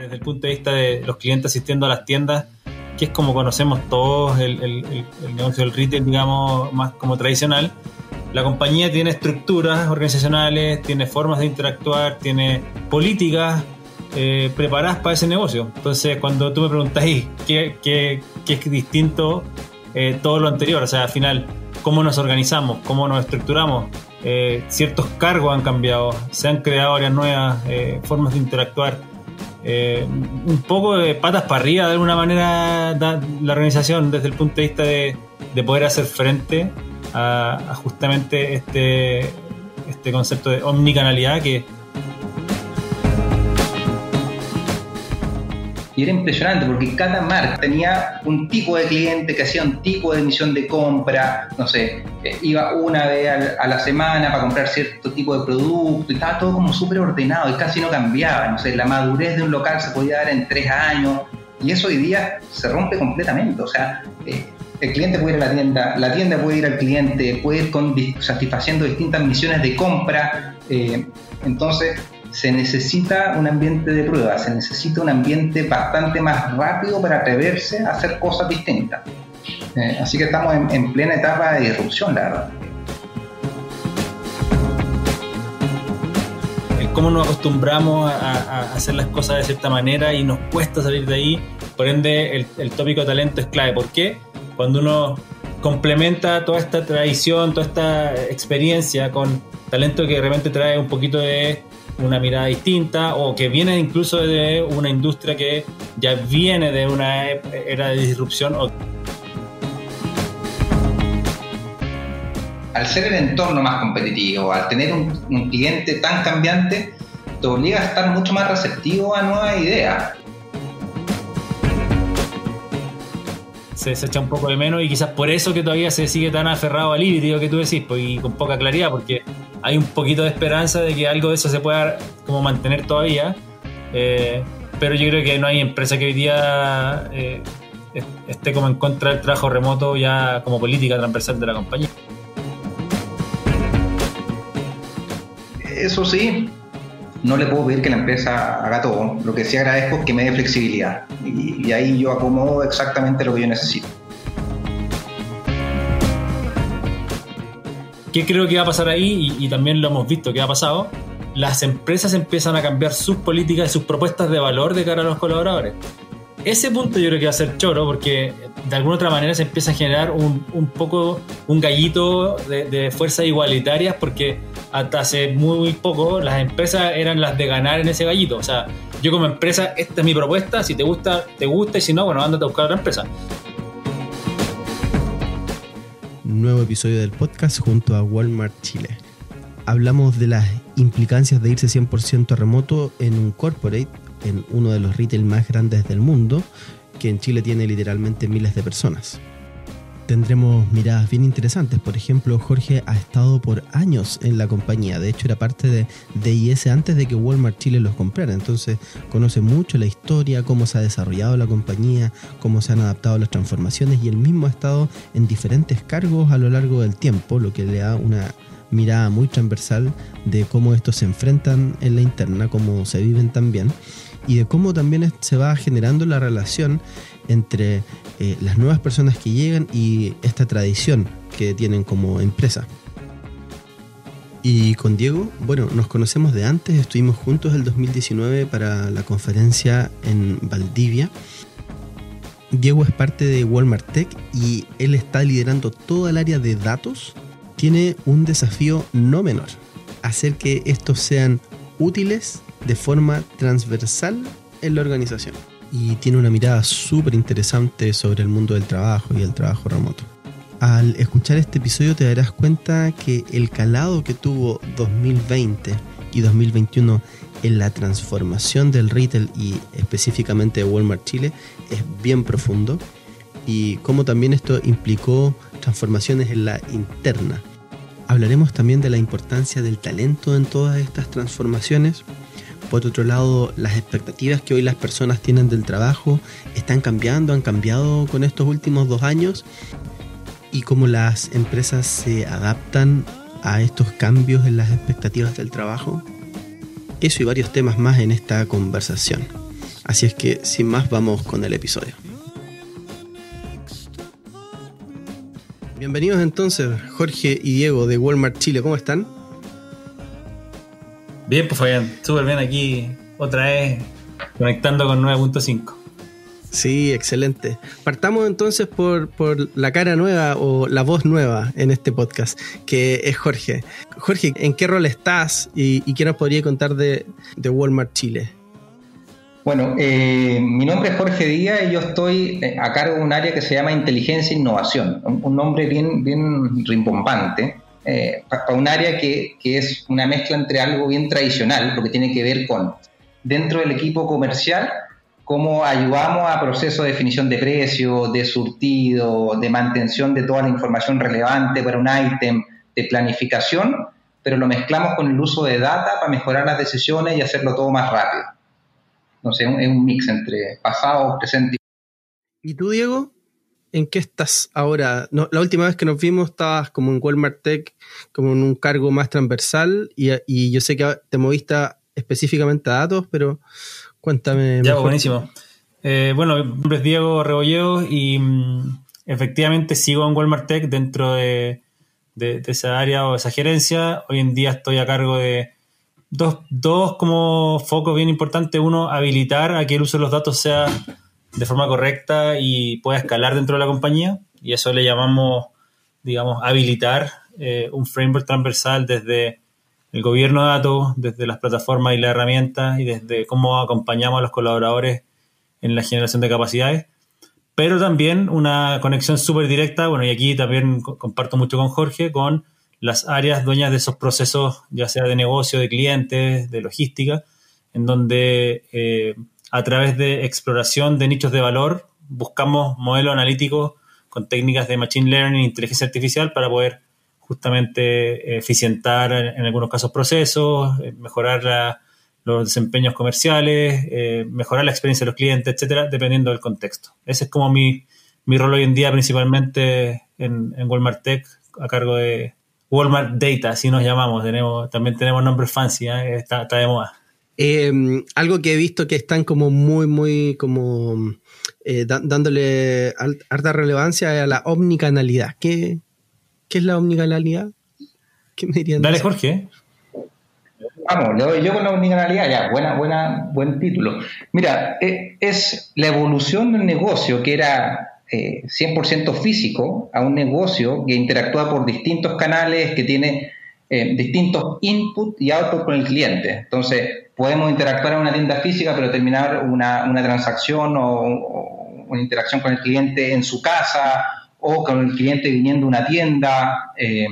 desde el punto de vista de los clientes asistiendo a las tiendas, que es como conocemos todos el, negocio del retail, digamos, más como tradicional. La compañía tiene estructuras organizacionales, tiene formas de interactuar, tiene políticas eh, preparadas para ese negocio. Entonces, cuando tú me preguntáis qué, qué, qué es distinto eh, todo lo anterior, o sea, al final, cómo nos organizamos, cómo nos estructuramos, eh, ciertos cargos han cambiado, se han creado áreas nuevas, formas de interactuar. Un poco de patas para arriba, de alguna manera, la organización desde el punto de vista de, de poder hacer frente a, a, justamente este, este concepto de omnicanalidad que Y era impresionante porque cada marca tenía un tipo de cliente que hacía un tipo de emisión de compra, no sé, eh, iba una vez a la semana para comprar cierto tipo de producto y estaba todo como súper ordenado y casi no cambiaba, no sé, la madurez de un local se podía dar en tres años y eso hoy día se rompe completamente, o sea, eh, el cliente puede ir a la tienda, la tienda puede ir al cliente, puede ir con, satisfaciendo distintas misiones de compra, eh, entonces se necesita un ambiente de prueba, se necesita un ambiente bastante más rápido para atreverse a hacer cosas distintas. Eh, así que estamos en, plena etapa de disrupción, la verdad. Cómo nos acostumbramos a, hacer las cosas de cierta manera y nos cuesta salir de ahí, por ende el, el tópico de talento es clave. ¿Por qué? Cuando uno complementa toda esta tradición, toda esta experiencia con talento que de repente trae un poquito de una mirada distinta o que viene incluso de una industria que ya viene de una era de disrupción. Al ser el entorno más competitivo, al tener un, cliente tan cambiante, te obliga a estar mucho más receptivo a nuevas ideas. se, echa un poco de menos y quizás por eso que todavía se sigue tan aferrado al híbrido que tú decís, pues, y con poca claridad, porque hay un poquito de esperanza de que algo de eso se pueda como mantener todavía. Eh, pero yo creo que no hay empresa que hoy día eh, esté como en contra del trabajo remoto ya como política transversal de la compañía. Eso sí, no le puedo pedir que la empresa haga todo. Lo que sí agradezco es que me dé flexibilidad y, ahí yo acomodo exactamente lo que yo necesito. ¿Qué creo que va a pasar ahí? Y, también lo hemos visto que ha pasado. Las empresas empiezan a cambiar sus políticas y sus propuestas de valor de cara a los colaboradores. Ese punto yo creo que va a ser choro porque de alguna otra manera se empieza a generar un, poco un gallito de, de fuerzas igualitarias porque hasta hace muy poco las empresas eran las de ganar en ese gallito. O sea, yo como empresa, esta es mi propuesta, si te gusta, te gusta y si no, bueno, ándate a buscar otra empresa. Nuevo episodio del podcast junto a Walmart Chile. Hablamos de las implicancias de irse 100% remoto en un corporate, en uno de los retail más grandes del mundo, que en Chile tiene literalmente miles de personas tendremos miradas bien interesantes. Por ejemplo, Jorge ha estado por años en la compañía. De hecho, era parte de DIS antes de que Walmart Chile los comprara. Entonces, conoce mucho la historia, cómo se ha desarrollado la compañía, cómo se han adaptado las transformaciones y él mismo ha estado en diferentes cargos a lo largo del tiempo, lo que le da una mirada muy transversal de cómo estos se enfrentan en la interna, cómo se viven también y de cómo también se va generando la relación entre eh, las nuevas personas que llegan y esta tradición que tienen como empresa. Y con Diego, bueno, nos conocemos de antes, estuvimos juntos el 2019 para la conferencia en Valdivia. Diego es parte de Walmart Tech y él está liderando toda el área de datos. Tiene un desafío no menor, hacer que estos sean útiles de forma transversal en la organización y tiene una mirada súper interesante sobre el mundo del trabajo y el trabajo remoto. Al escuchar este episodio te darás cuenta que el calado que tuvo 2020 y 2021 en la transformación del retail y específicamente de Walmart Chile es bien profundo y cómo también esto implicó transformaciones en la interna. Hablaremos también de la importancia del talento en todas estas transformaciones por otro lado, las expectativas que hoy las personas tienen del trabajo están cambiando, han cambiado con estos últimos dos años y cómo las empresas se adaptan a estos cambios en las expectativas del trabajo. Eso y varios temas más en esta conversación. Así es que sin más vamos con el episodio. Bienvenidos entonces Jorge y Diego de Walmart Chile, ¿cómo están? Bien, pues Fabián, súper bien aquí otra vez conectando con 9.5. Sí, excelente. Partamos entonces por, la cara nueva o la voz nueva en este podcast, que es Jorge. Jorge, ¿en qué rol estás y, qué nos podría contar de, Walmart Chile? Bueno, eh, mi nombre es Jorge Díaz y yo estoy eh, a cargo de un área que se llama Inteligencia e Innovación, un, nombre bien, bien rimbombante, eh, para un área que, que es una mezcla entre algo bien tradicional, lo que tiene que ver con dentro del equipo comercial, cómo ayudamos a procesos de definición de precio, de surtido, de mantención de toda la información relevante para un ítem, de planificación, pero lo mezclamos con el uso de data para mejorar las decisiones y hacerlo todo más rápido. Entonces es un mix entre pasado, presente y... ¿Y tú, Diego? ¿En qué estás ahora? la última vez que nos vimos estabas como en Walmart Tech, como en un cargo más transversal y, y yo sé que te moviste específicamente a datos, pero Cuéntame. Ya, buenísimo. Eh, bueno, mi nombre es Diego Rebolledo y mm, efectivamente sigo en Walmart Tech dentro de, esa área o esa gerencia. Hoy en día estoy a cargo de dos, dos como focos bien importantes. Uno, habilitar a que el uso de los datos sea de forma correcta y pueda escalar dentro de la compañía. Y eso le llamamos, digamos, habilitar eh, un framework transversal desde el gobierno de datos, desde las plataformas y las herramientas y desde cómo acompañamos a los colaboradores en la generación de capacidades, pero también una conexión súper directa, bueno, y aquí también comparto mucho con Jorge, con las áreas dueñas de esos procesos, ya sea de negocio, de clientes, de logística, en donde eh, a través de exploración de nichos de valor buscamos modelos analíticos con técnicas de machine learning, inteligencia artificial para poder justamente eh, eficientar en, algunos casos procesos, eh, mejorar los desempeños comerciales, eh, mejorar la experiencia de los clientes, etcétera, dependiendo del contexto. Ese es como mi, rol hoy en día, principalmente en, Walmart Tech, a cargo de Walmart Data, así nos llamamos. Tenemos, también tenemos nombres fancy, está, de moda. Algo que he visto que están como muy, muy como dándole alta relevancia a la omnicanalidad. ¿Qué, ¿Qué es la omnicanalidad? ¿Qué me dirían? Dale, Jorge. Vamos, le doy yo con la omnicanalidad, ya, buena, buena, buen título. Mira, eh, es la evolución del negocio que era 100% eh, físico a un negocio que interactúa por distintos canales, que tiene eh, distintos input y output con el cliente. Entonces, podemos interactuar en una tienda física, pero terminar una, transacción o, o, una interacción con el cliente en su casa o con el cliente viniendo a una tienda. Eh,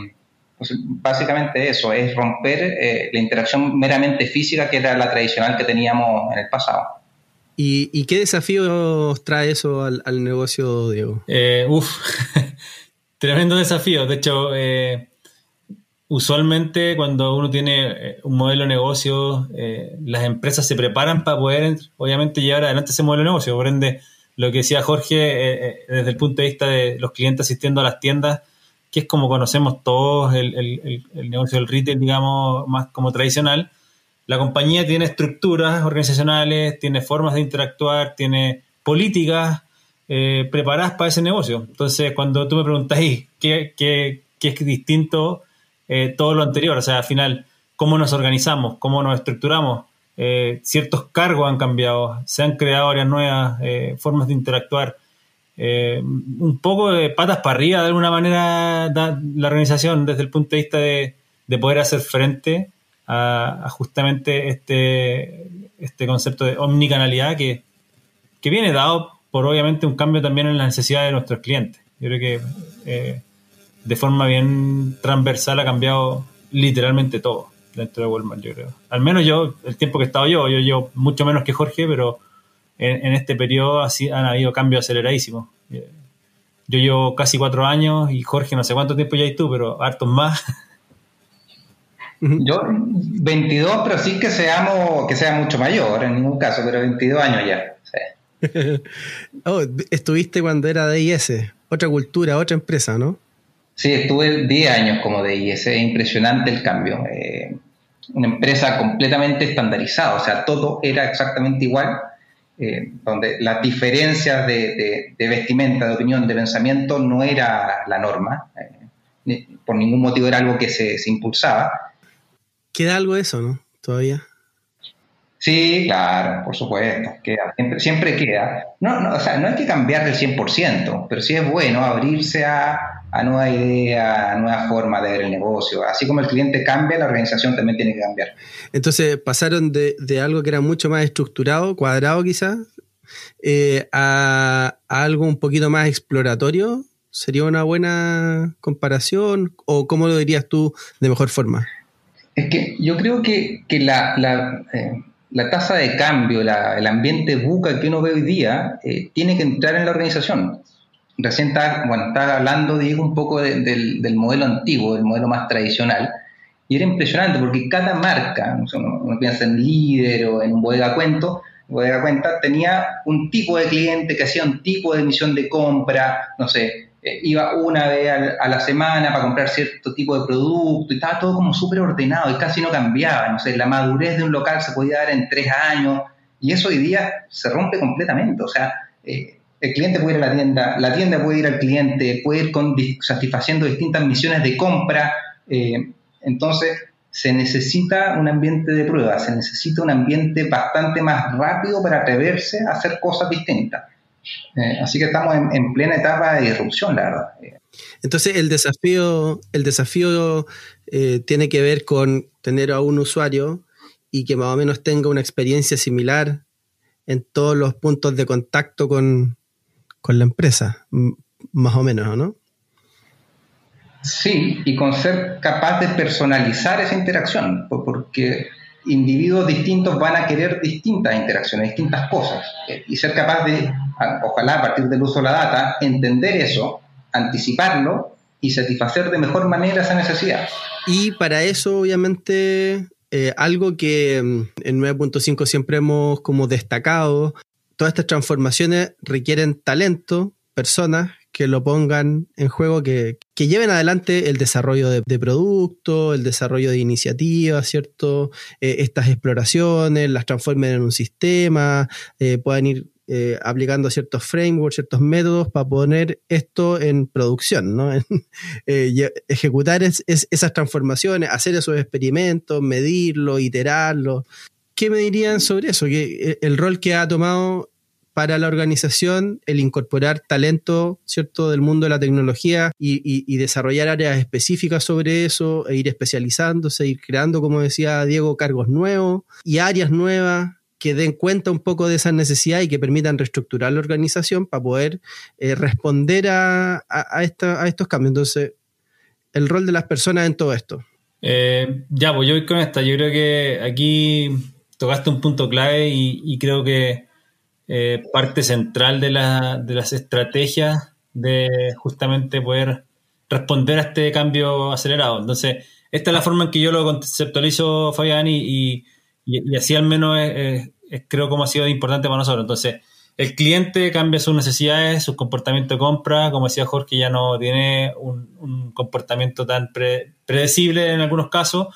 pues básicamente eso, es romper eh, la interacción meramente física que era la tradicional que teníamos en el pasado. ¿Y, qué desafíos trae eso al, negocio, Diego? Eh, uf, tremendo desafío. De hecho, usualmente cuando uno tiene un modelo de negocio, las empresas se preparan para poder, obviamente, llevar adelante ese modelo de negocio. Por ende, lo que decía Jorge eh, eh, desde el punto de vista de los clientes asistiendo a las tiendas, que es como conocemos todos el, negocio del retail, digamos, más como tradicional. La compañía tiene estructuras organizacionales, tiene formas de interactuar, tiene políticas eh, preparadas para ese negocio. Entonces, cuando tú me preguntas, ¿qué, qué, qué es distinto todo lo anterior? O sea, al final, ¿cómo nos organizamos? ¿Cómo nos estructuramos? Eh, ciertos cargos han cambiado, se han creado áreas nuevas, eh, formas de interactuar. Eh, un poco de patas para arriba, de alguna manera, la organización desde el punto de vista de, poder hacer frente a, justamente este, este concepto de omnicanalidad que, que viene dado por obviamente un cambio también en las necesidades de nuestros clientes. Yo creo que de forma bien transversal ha cambiado literalmente todo dentro de Walmart, yo creo. Al menos yo, el tiempo que he estado yo, yo llevo mucho menos que Jorge, pero en, este periodo así han habido cambios aceleradísimos. Eh, yo llevo casi cuatro años y Jorge no sé cuánto tiempo ya hay tú, pero hartos más. Yo 22, pero sí que seamos, que sea mucho mayor en ningún caso, pero 22 años ya. oh, estuviste cuando era DIS, otra cultura, otra empresa, ¿no? Sí, estuve 10 años como DIS, es impresionante el cambio. Eh, una empresa completamente estandarizada, o sea, todo era exactamente igual eh, donde las diferencias de, vestimenta, de opinión, de pensamiento no era la norma, eh, por ningún motivo era algo que se, impulsaba. Queda algo de eso, ¿no? Todavía. Sí, claro, por supuesto, queda, siempre, queda. No, no, o sea, no hay que cambiar del 100%, pero sí es bueno abrirse a, a nueva idea, a nueva forma de ver el negocio. Así como el cliente cambia, la organización también tiene que cambiar. Entonces pasaron de, algo que era mucho más estructurado, cuadrado quizás, eh, a, algo un poquito más exploratorio. ¿Sería una buena comparación? ¿O cómo lo dirías tú de mejor forma? Es que yo creo que, la, la, eh, tasa de cambio, el ambiente buca que uno ve hoy día, eh, tiene que entrar en la organización recién estaba, bueno, estaba hablando, digo, un poco del, modelo antiguo, del modelo más tradicional, y era impresionante porque cada marca, uno, piensa en líder o en un bodega cuento, tenía un tipo de cliente que hacía un tipo de emisión de compra, no sé, eh, iba una vez a, la semana para comprar cierto tipo de producto y estaba todo como súper ordenado y casi no cambiaba, no sé, la madurez de un local se podía dar en tres años y eso hoy día se rompe completamente, o sea, eh, el cliente puede ir a la tienda, la tienda puede ir al cliente, puede ir con, satisfaciendo distintas misiones de compra. Eh, entonces, se necesita un ambiente de prueba, se necesita un ambiente bastante más rápido para atreverse a hacer cosas distintas. Eh, así que estamos en, plena etapa de disrupción, la verdad. Entonces, el desafío, el desafío eh, tiene que ver con tener a un usuario y que más o menos tenga una experiencia similar en todos los puntos de contacto con, con la empresa, más o menos, ¿no? Sí, y con ser capaz de personalizar esa interacción, porque individuos distintos van a querer distintas interacciones, distintas cosas, eh, y ser capaz de, ojalá a partir del uso de la data, entender eso, anticiparlo y satisfacer de mejor manera esa necesidad. Y para eso, obviamente, eh, algo que mm, en 9.5 siempre hemos como destacado todas estas transformaciones requieren talento, personas que lo pongan en juego, que, lleven adelante el desarrollo de, de producto, el desarrollo de iniciativas, ¿cierto? Eh, estas exploraciones, las transformen en un sistema, eh, puedan ir eh, aplicando ciertos frameworks, ciertos métodos para poner esto en producción, ¿no? ejecutar esas transformaciones, hacer esos experimentos, medirlo, iterarlo. ¿Qué me dirían sobre eso? Que eh, el rol que ha tomado para la organización el incorporar talento, ¿cierto?, del mundo de la tecnología y, desarrollar áreas específicas sobre eso, e ir especializándose, ir creando, como decía Diego, cargos nuevos y áreas nuevas que den cuenta un poco de esa necesidad y que permitan reestructurar la organización para poder eh, responder a, estos cambios. Entonces, el rol de las personas en todo esto. Eh, ya, pues yo voy con esta. Yo creo que aquí tocaste un punto clave y, creo que eh, parte central de, las estrategias de justamente poder responder a este cambio acelerado. Entonces, esta es la forma en que yo lo conceptualizo, Fabián, y, así al menos creo como ha sido importante para nosotros. Entonces, el cliente cambia sus necesidades, su comportamiento de compra, como decía Jorge, ya no tiene un, comportamiento tan predecible en algunos casos,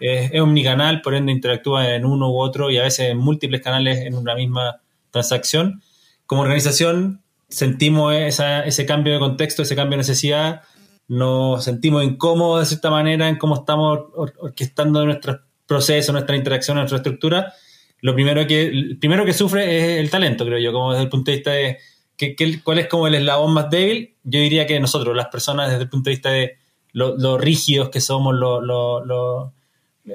es omnicanal, por ende interactúa en uno u otro y a veces en múltiples canales en una misma transacción. Como organización sentimos ese cambio de contexto, ese cambio de necesidad, nos sentimos incómodos de cierta manera en cómo estamos orquestando nuestros procesos, nuestra interacción, nuestra estructura. Lo primero que, primero que sufre es el talento, creo yo, como desde el punto de vista de cuál es como el eslabón más débil. Yo diría que nosotros, las personas, desde el punto de vista de lo, rígidos que somos, lo,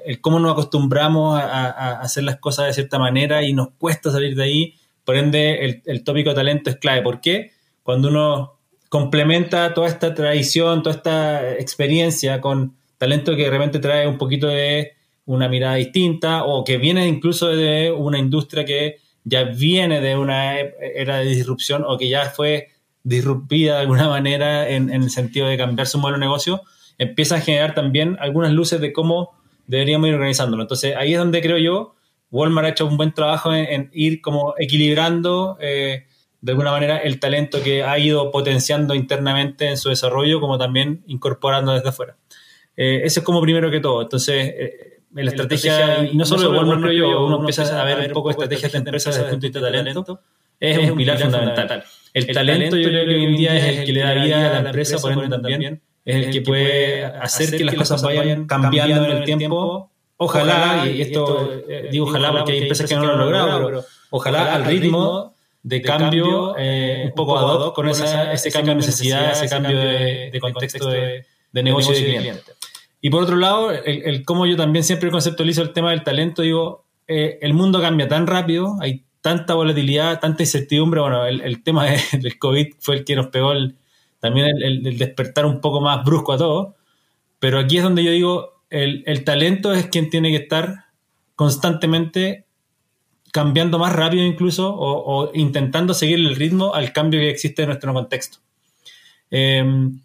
el cómo nos acostumbramos a, hacer las cosas de cierta manera y nos cuesta salir de ahí. Por ende, el, tópico de talento es clave. ¿Por qué? Cuando uno complementa toda esta tradición, toda esta experiencia con talento que de repente trae un poquito de una mirada distinta o que viene incluso de una industria que ya viene de una era de disrupción o que ya fue disrupida de alguna manera en, en el sentido de cambiar su modelo de negocio, empieza a generar también algunas luces de cómo deberíamos ir organizándolo. Entonces ahí es donde creo yo, Walmart ha hecho un buen trabajo en, ir como equilibrando eh, de alguna manera el talento que ha ido potenciando internamente en su desarrollo, como también incorporando desde afuera. Eh, eso es como primero que todo. Entonces, eh, la estrategia, y no solo de Walmart, creo yo, uno empieza a ver un poco estrategias de empresas desde el punto de vista de talento, es un pilar fundamental. El talento yo creo que hoy en día es el que le da vida a la empresa, por ende también es el que puede hacer que las cosas vayan cambiando en el tiempo. Ojalá, y esto eh, digo ojalá porque hay empresas que no lo han logrado, pero ojalá al ritmo de cambio eh, un poco ad hoc con ese cambio de necesidad, ese cambio de, contexto de, negocio de cliente. Y por otro lado, el, el, cómo yo también siempre conceptualizo el tema del talento, digo, eh, el mundo cambia tan rápido, hay tanta volatilidad, tanta incertidumbre. Bueno, el, tema del COVID fue el que nos pegó también el, despertar un poco más brusco a todo. Pero aquí es donde yo digo, el, talento es quien tiene que estar constantemente cambiando más rápido incluso o, intentando seguir el ritmo al cambio que existe en nuestro contexto. Em,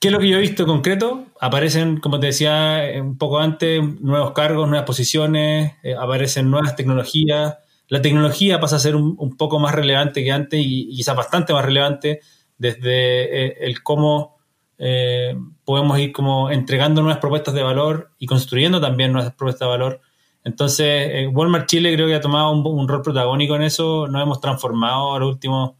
¿Qué es lo que yo he visto en concreto? Aparecen, como te decía un poco antes, nuevos cargos, nuevas posiciones, eh, aparecen nuevas tecnologías, la tecnología pasa a ser un, poco más relevante que antes y, quizás bastante más relevante desde eh, el cómo eh, podemos ir como entregando nuevas propuestas de valor y construyendo también nuevas propuestas de valor. Entonces, eh, Walmart Chile creo que ha tomado un, rol protagónico en eso, nos hemos transformado los últimos,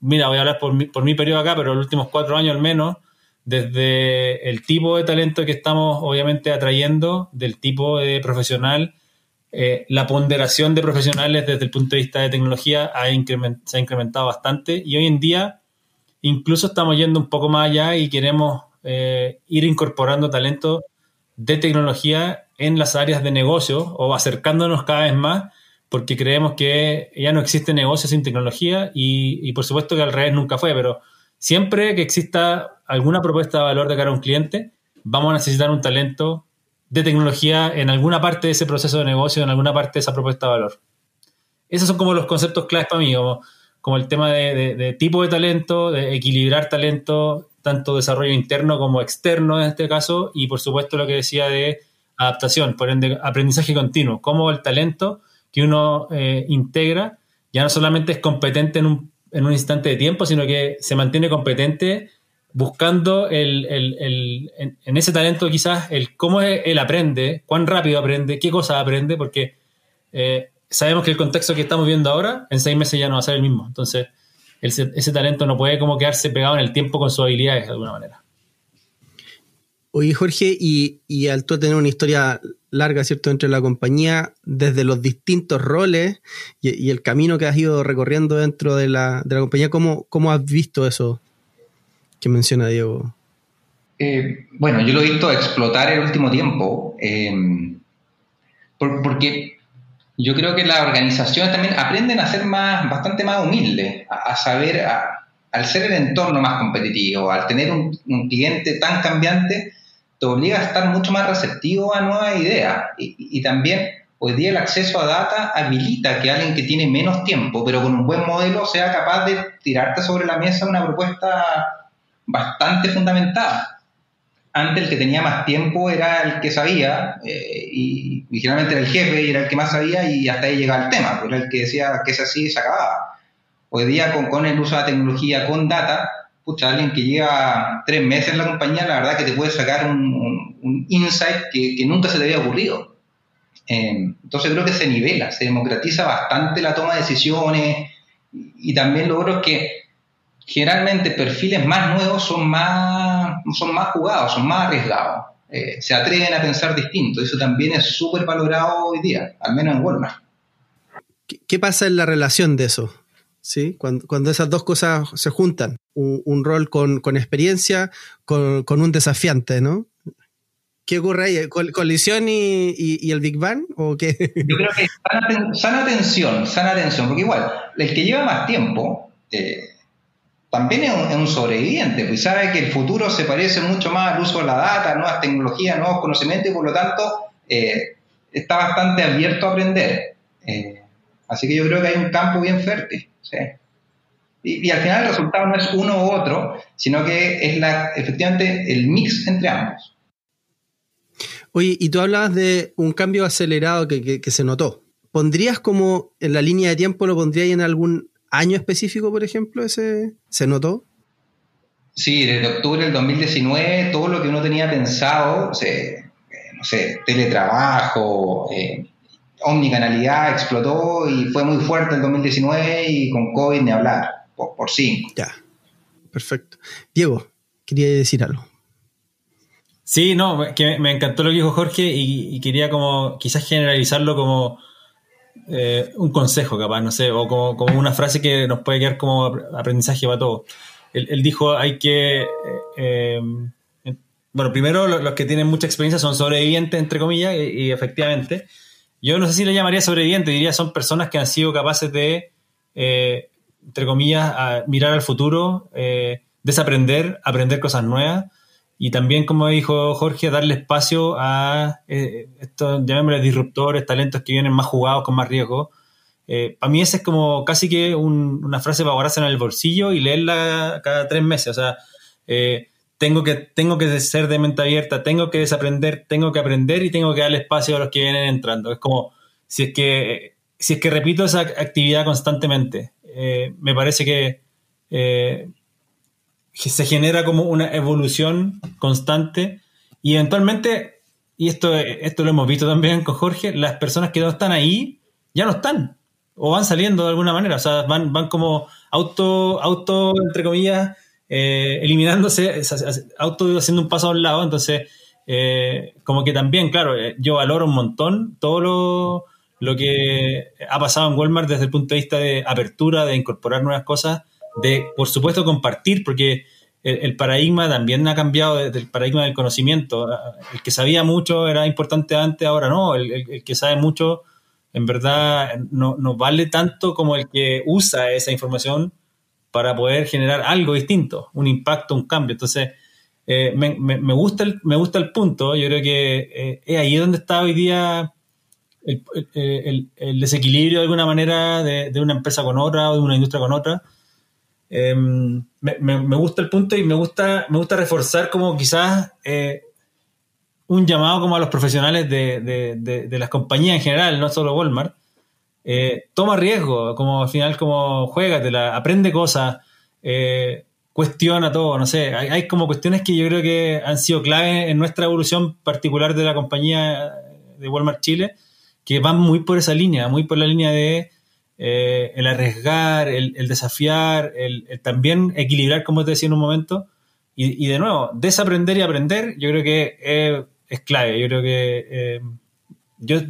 mira, voy a hablar por mi, por mi periodo acá, pero los últimos cuatro años al menos, desde el tipo de talento que estamos obviamente atrayendo, del tipo de profesional, eh, la ponderación de profesionales desde el punto de vista de tecnología ha se ha incrementado bastante y hoy en día incluso estamos yendo un poco más allá y queremos eh, ir incorporando talento de tecnología en las áreas de negocio o acercándonos cada vez más porque creemos que ya no existe negocio sin tecnología y, por supuesto que al revés nunca fue, pero siempre que exista alguna propuesta de valor de cara a un cliente, vamos a necesitar un talento de tecnología en alguna parte de ese proceso de negocio, en alguna parte de esa propuesta de valor. Esos son como los conceptos claves para mí, el tema de, tipo de talento, de equilibrar talento, tanto desarrollo interno como externo en este caso, y por supuesto lo que decía de adaptación, por ende, aprendizaje continuo, cómo el talento que uno eh, integra ya no solamente es competente en un, en un instante de tiempo, sino que se mantiene competente buscando el, en, ese talento quizás el cómo él aprende, cuán rápido aprende, qué cosas aprende, porque eh, sabemos que el contexto que estamos viendo ahora en seis meses ya no va a ser el mismo. Entonces, ese, talento no puede como quedarse pegado en el tiempo con sus habilidades de alguna manera. Oye, Jorge, y, y al tú tener una historia larga, ¿cierto?, entre la compañía, desde los distintos roles y, el camino que has ido recorriendo dentro de la, de la compañía, ¿cómo, ¿cómo has visto eso que menciona Diego? Eh, bueno, yo lo he visto explotar el último tiempo, eh, porque yo creo que las organizaciones también aprenden a ser más, bastante más humildes, a, saber, al ser el entorno más competitivo, al tener un, cliente tan cambiante, te obliga a estar mucho más receptivo a nuevas ideas. Y, y, también hoy día el acceso a data habilita que alguien que tiene menos tiempo, pero con un buen modelo, sea capaz de tirarte sobre la mesa una propuesta bastante fundamentada. Antes el que tenía más tiempo era el que sabía, eh, y, generalmente era el jefe y era el que más sabía y hasta ahí llegaba el tema, era el que decía que es así y se acababa. Hoy día con, con el uso de la tecnología, con data, pucha, alguien que lleva tres meses en la compañía, la verdad que te puede sacar un, un, insight que, que, nunca se te había ocurrido. Eh, entonces creo que se nivela, se democratiza bastante la toma de decisiones y, y también logro que generalmente perfiles más nuevos son más, son más jugados, son más arriesgados. Eh, se atreven a pensar distinto. Eso también es súper valorado hoy día, al menos en Walmart. ¿Qué, pasa en la relación de eso? ¿Sí? Cuando, esas dos cosas se juntan, un, rol con, experiencia, con, un desafiante, ¿no? ¿Qué ocurre ahí? ¿Colisión y, el Big Bang? ¿O qué? Yo creo que sana, sana tensión, sana tensión, porque igual, el que lleva más tiempo, eh, también es un, sobreviviente, pues sabe que el futuro se parece mucho más al uso de la data, nuevas tecnologías, nuevos conocimientos y por lo tanto eh, está bastante abierto a aprender. Eh, así que yo creo que hay un campo bien fértil. Y, al final el resultado no es uno u otro, sino que es la, efectivamente el mix entre ambos. Oye, y tú hablabas de un cambio acelerado que, que se notó. ¿Pondrías como en la línea de tiempo, lo pondrías en algún año específico, por ejemplo, ese se notó? Sí, desde octubre del 2019 todo lo que uno tenía pensado, no sé, teletrabajo, eh, omnicanalidad explotó y fue muy fuerte en 2019 y con COVID ni hablar, por, por cinco. Ya, perfecto. Diego, quería decir algo. Sí, no, que me encantó lo que dijo Jorge y, quería como quizás generalizarlo como eh, un consejo capaz, no sé, o como, como, una frase que nos puede quedar como aprendizaje para todos. Él, dijo hay que... Eh, eh, bueno, primero los que tienen mucha experiencia son sobrevivientes, entre comillas, y, efectivamente. Yo no sé si le llamaría sobreviviente, diría son personas que han sido capaces de, entre comillas, mirar al futuro, desaprender, aprender cosas nuevas y también, como dijo Jorge, darle espacio a eh, estos, llamémosle disruptores, talentos que vienen más jugados, con más riesgo. Eh, para mí esa es como casi que una frase para guardarse en el bolsillo y leerla cada tres meses. O sea, eh, tengo, que, tengo que ser de mente abierta, tengo que desaprender, tengo que aprender y tengo que darle espacio a los que vienen entrando. Es como, si es que, si es que repito esa actividad constantemente, me parece que se genera como una evolución constante y eventualmente, y esto, esto lo hemos visto también con Jorge, las personas que no están ahí ya no están o van saliendo de alguna manera, o sea, van, van como auto, auto, entre comillas, eh, eliminándose, auto haciendo un paso a un lado, entonces, eh, como que también, claro, eh, yo valoro un montón todo lo, lo que ha pasado en Walmart desde el punto de vista de apertura, de incorporar nuevas cosas, de, por supuesto, compartir, porque el, paradigma también ha cambiado desde el paradigma del conocimiento. El que sabía mucho era importante antes, ahora no. El, que sabe mucho, en verdad, no, vale tanto como el que usa esa información para poder generar algo distinto, un impacto, un cambio. Entonces, eh, me, gusta el, me gusta el punto. Yo creo que eh, es ahí donde está hoy día el, desequilibrio de alguna manera de, de, una empresa con otra o de una industria con otra Em, me, gusta el punto y me gusta, me gusta reforzar como quizás eh, un llamado como a los profesionales de, las compañías en general, no solo Walmart. Eh, toma riesgo, como al final como juégatela, aprende cosas, eh, cuestiona todo, no sé, hay, como cuestiones que yo creo que han sido clave en nuestra evolución particular de la compañía de Walmart Chile, que van muy por esa línea, muy por la línea de eh, el arriesgar, el, desafiar, el, también equilibrar, como te decía en un momento. Y, de nuevo, desaprender y aprender, yo creo que es, clave. Yo creo que eh, yo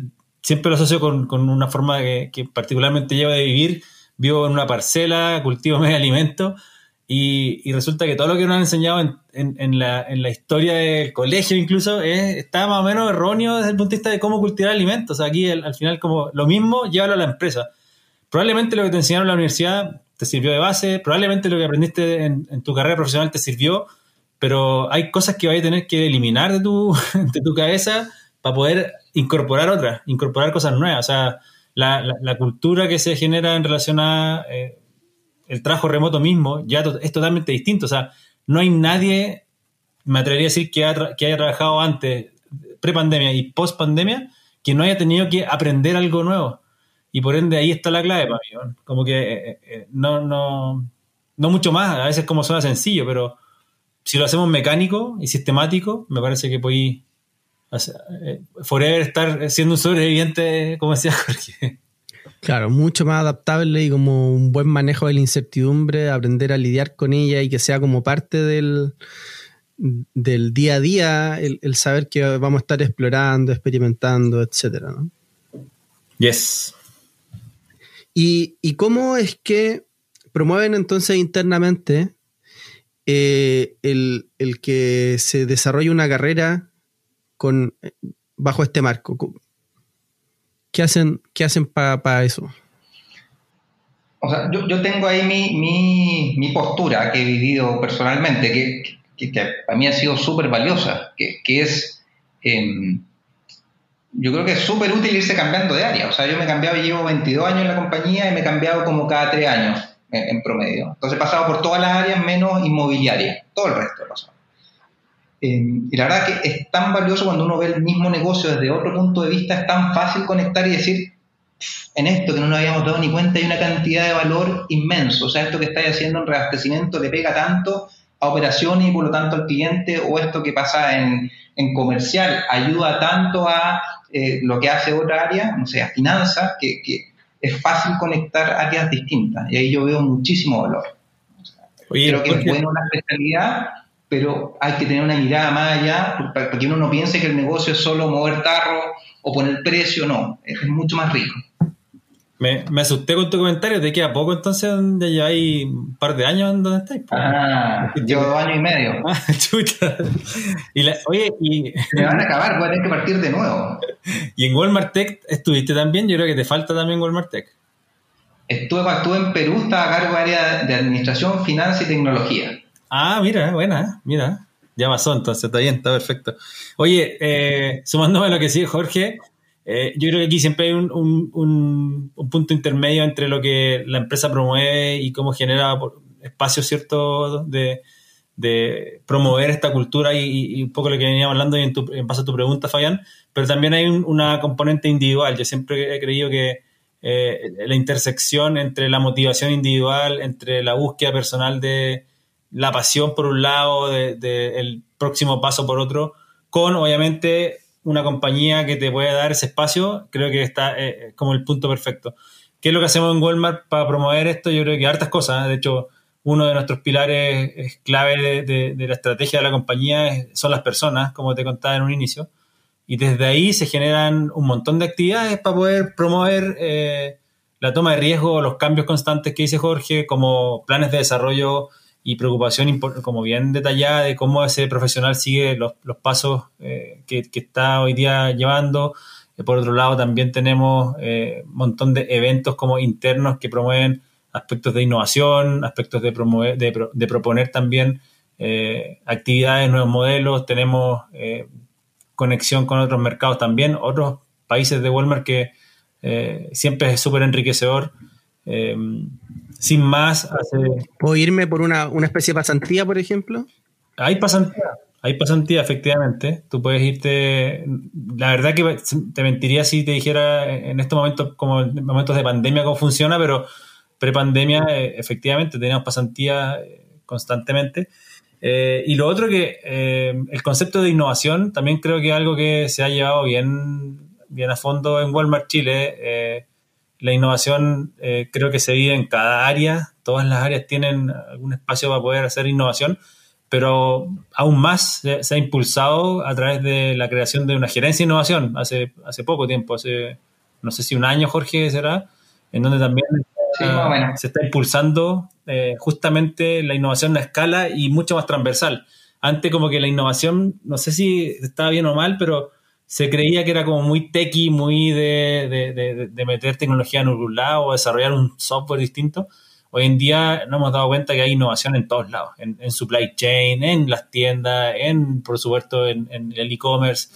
siempre lo asocio con, una forma que, particularmente llevo de vivir. Vivo en una parcela, cultivo medio alimento y, resulta que todo lo que nos han enseñado en, la, historia del colegio incluso está más o menos erróneo desde el punto de vista de cómo cultivar alimentos. aquí al final como lo mismo, llévalo a la empresa probablemente lo que te enseñaron en la universidad te sirvió de base, probablemente lo que aprendiste en, tu carrera profesional te sirvió, pero hay cosas que vas a tener que eliminar de tu, de tu cabeza para poder incorporar otras, incorporar cosas nuevas. O sea, la, cultura que se genera en relación a eh, el trabajo remoto mismo ya es totalmente distinto. O sea, no hay nadie, me atrevería a decir, que, que haya trabajado antes, pre-pandemia y post-pandemia, que no haya tenido que aprender algo nuevo. Y por ende ahí está la clave para mí. Como que eh, eh, no, no, no mucho más, a veces como suena sencillo, pero si lo hacemos mecánico y sistemático, me parece que podéis eh, forever estar siendo un sobreviviente, como decía Jorge. Claro, mucho más adaptable y como un buen manejo de la incertidumbre, aprender a lidiar con ella y que sea como parte del, del día a día, el, el saber que vamos a estar explorando, experimentando, etcétera, ¿no? Yes. ¿Y, cómo es que promueven entonces internamente eh, el, que se desarrolle una carrera con, bajo este marco? ¿Qué hacen, qué hacen para eso? O sea, yo, tengo ahí mi, postura que he vivido personalmente, que, para mí ha sido súper valiosa, que, es em, yo creo que es súper útil irse cambiando de área. O sea, yo me he cambiado, llevo 22 años en la compañía y me he cambiado como cada 3 años en, promedio. Entonces he pasado por todas las áreas menos inmobiliaria. Todo el resto he pasado. Eh, y la verdad que es tan valioso cuando uno ve el mismo negocio desde otro punto de vista, es tan fácil conectar y decir, en esto que no nos habíamos dado ni cuenta hay una cantidad de valor inmenso. O sea, esto que estáis haciendo en reabastecimiento le pega tanto a operaciones y por lo tanto al cliente o esto que pasa en, comercial ayuda tanto a eh, lo que hace otra área, no sé, a finanzas, que, es fácil conectar áreas distintas y ahí yo veo muchísimo valor. creo que es bueno la especialidad, pero hay que tener una mirada más allá para que uno no piense que el negocio es solo mover tarro o poner precio, no, es mucho más rico. Me, asusté con tu comentario, ¿te queda poco entonces ya hay un par de años en donde estáis? Ah, llevo dos años y medio. Ah, chuta. Y oye, y... Me van a acabar, voy a tener que partir de nuevo. ¿Y en Walmart Tech estuviste también? Yo creo que te falta también Walmart Tech. Estuve, estuve en Perú, estaba a cargo de área de administración, finanzas y tecnología. Ah, mira, buena, mira. Ya pasó entonces, está bien, está perfecto. Oye, eh, sumándome a lo que sí, Jorge, eh, yo creo que aquí siempre hay un, punto intermedio entre lo que la empresa promueve y cómo genera espacios ciertos de, promover esta cultura y, un poco lo que veníamos hablando y en, tu, en base a tu pregunta, Fabián, pero también hay una componente individual. Yo siempre he creído que eh, la intersección entre la motivación individual, entre la búsqueda personal de la pasión por un lado, del de, el próximo paso por otro, con obviamente una compañía que te puede dar ese espacio, creo que está eh, como el punto perfecto. ¿Qué es lo que hacemos en Walmart para promover esto? Yo creo que hartas cosas. ¿eh? De hecho, uno de nuestros pilares es clave de, la estrategia de la compañía son las personas, como te contaba en un inicio. Y desde ahí se generan un montón de actividades para poder promover eh, la toma de riesgo, los cambios constantes que dice Jorge, como planes de desarrollo y preocupación como bien detallada de cómo ese profesional sigue los, pasos eh, que, está hoy día llevando. Eh, por otro lado, también tenemos un eh, montón de eventos como internos que promueven aspectos de innovación, aspectos de, promover, de, proponer también actividades, nuevos modelos. Tenemos conexión con otros mercados también, otros países de Walmart que siempre es súper enriquecedor sin más. ¿Puedo irme por una, especie de pasantía, por ejemplo? Hay pasantía, hay pasantía, efectivamente. Tú puedes irte. La verdad que te mentiría si te dijera en estos momentos, como en momentos de pandemia, cómo funciona, pero pre-pandemia, eh, efectivamente, teníamos pasantía eh, constantemente. Eh, y lo otro que el concepto de innovación también creo que es algo que se ha llevado bien, bien a fondo en Walmart Chile la innovación eh, creo que se vive en cada área, todas las áreas tienen algún espacio para poder hacer innovación, pero aún más se, ha impulsado a través de la creación de una gerencia de innovación hace, hace poco tiempo, hace no sé si un año, Jorge, será, en donde también se está impulsando eh, justamente la innovación a escala y mucho más transversal. Antes como que la innovación, no sé si estaba bien o mal, pero se creía que era como muy techy, muy de, meter tecnología en un lado o desarrollar un software distinto. Hoy en día nos hemos dado cuenta que hay innovación en todos lados, en, supply chain, en las tiendas, en, por supuesto, en, el e-commerce,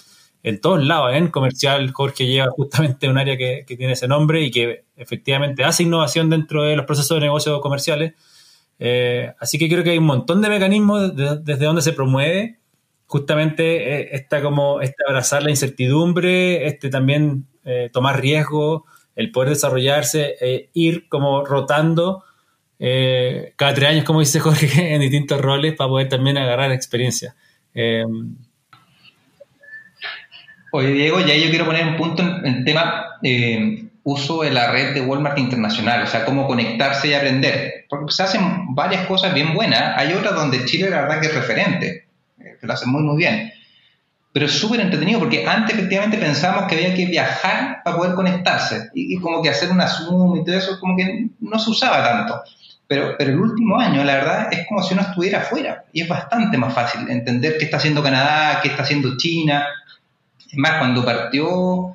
en todos lados, en comercial. Jorge lleva justamente un área que, tiene ese nombre y que efectivamente hace innovación dentro de los procesos de negocios comerciales. Eh, así que creo que hay un montón de mecanismos desde donde se promueve justamente eh, esta como este abrazar la incertidumbre, este también eh, tomar riesgo, el poder desarrollarse, eh, ir como rotando cada tres años, como dice Jorge, en distintos roles para poder también agarrar experiencia. Oye, Diego, ya yo quiero poner un punto en el tema uso de la red de Walmart Internacional, o sea, cómo conectarse y aprender. Porque se hacen varias cosas bien buenas, hay otras donde Chile la verdad que es referente que lo hacen muy, muy bien. Pero es súper entretenido porque antes efectivamente pensábamos que había que viajar para poder conectarse y, como que hacer una Zoom y todo eso, como que no se usaba tanto. Pero, pero el último año, la verdad, es como si uno estuviera afuera y es bastante más fácil entender qué está haciendo Canadá, qué está haciendo China. Es más, cuando partió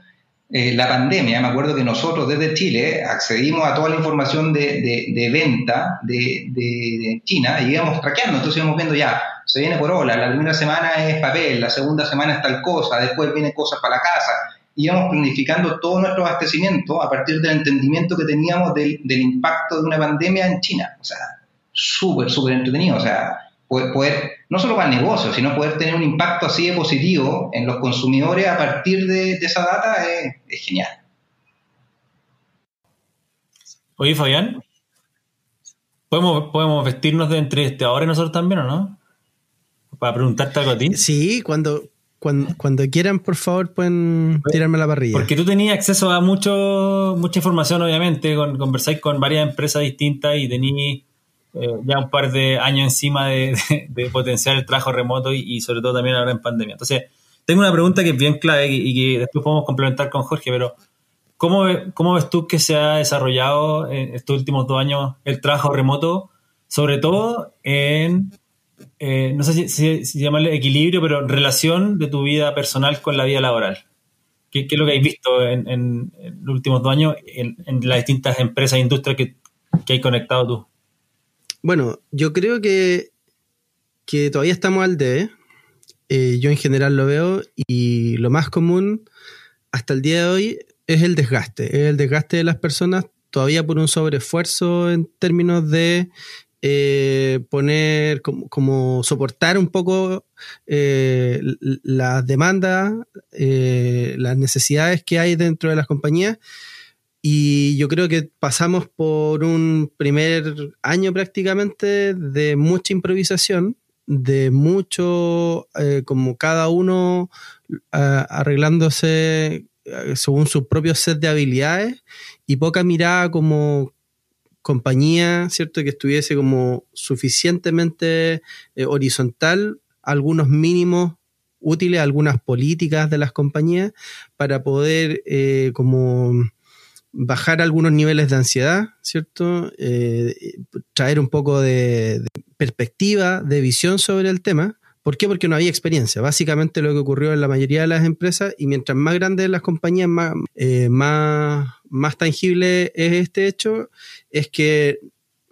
eh, la pandemia, me acuerdo que nosotros desde Chile accedimos a toda la información de, de, venta de, de, China y íbamos traqueando, entonces íbamos viendo ya, se viene por ola, la primera semana es papel, la segunda semana es tal cosa, después viene cosas para la casa, íbamos planificando todo nuestro abastecimiento a partir del entendimiento que teníamos del, del impacto de una pandemia en China, o sea, súper, súper entretenido, o sea, poder, no solo para el negocio, sino poder tener un impacto así de positivo en los consumidores a partir de, esa data es, genial. Oye, Fabián, ¿podemos, podemos vestirnos de entre este ahora y nosotros también o no? para preguntarte algo a ti. Sí, cuando, cuando, quieran, por favor, pueden tirarme la parrilla. Porque tú tenías acceso a mucho, mucha información, obviamente, con, conversáis con varias empresas distintas y tenías eh, ya un par de años encima de, potenciar el trabajo remoto y, sobre todo también ahora en pandemia. Entonces, tengo una pregunta que es bien clave y, que después podemos complementar con Jorge, pero ¿cómo, ¿cómo ves tú que se ha desarrollado en estos últimos dos años el trabajo remoto, sobre todo en eh, no sé si, si, llamarle equilibrio, pero relación de tu vida personal con la vida laboral. ¿Qué, es lo que has visto en, los últimos dos años en, las distintas empresas e industrias que, que hay conectado tú? Bueno, yo creo que, que todavía estamos al debe. Eh, yo en general lo veo y lo más común hasta el día de hoy es el desgaste. Es el desgaste de las personas todavía por un sobreesfuerzo en términos de eh, poner, como, soportar un poco eh, las demandas, eh, las necesidades que hay dentro de las compañías. Y yo creo que pasamos por un primer año prácticamente de mucha improvisación, de mucho, como cada uno arreglándose según su propio set de habilidades y poca mirada como compañía, ¿cierto? Que estuviese como suficientemente eh, horizontal, algunos mínimos útiles, algunas políticas de las compañías para poder eh, como bajar algunos niveles de ansiedad, ¿cierto? Eh, traer un poco de, perspectiva, de visión sobre el tema. ¿Por qué? Porque no había experiencia. Básicamente lo que ocurrió en la mayoría de las empresas y mientras más grandes las compañías, más, más, más tangible es este hecho es que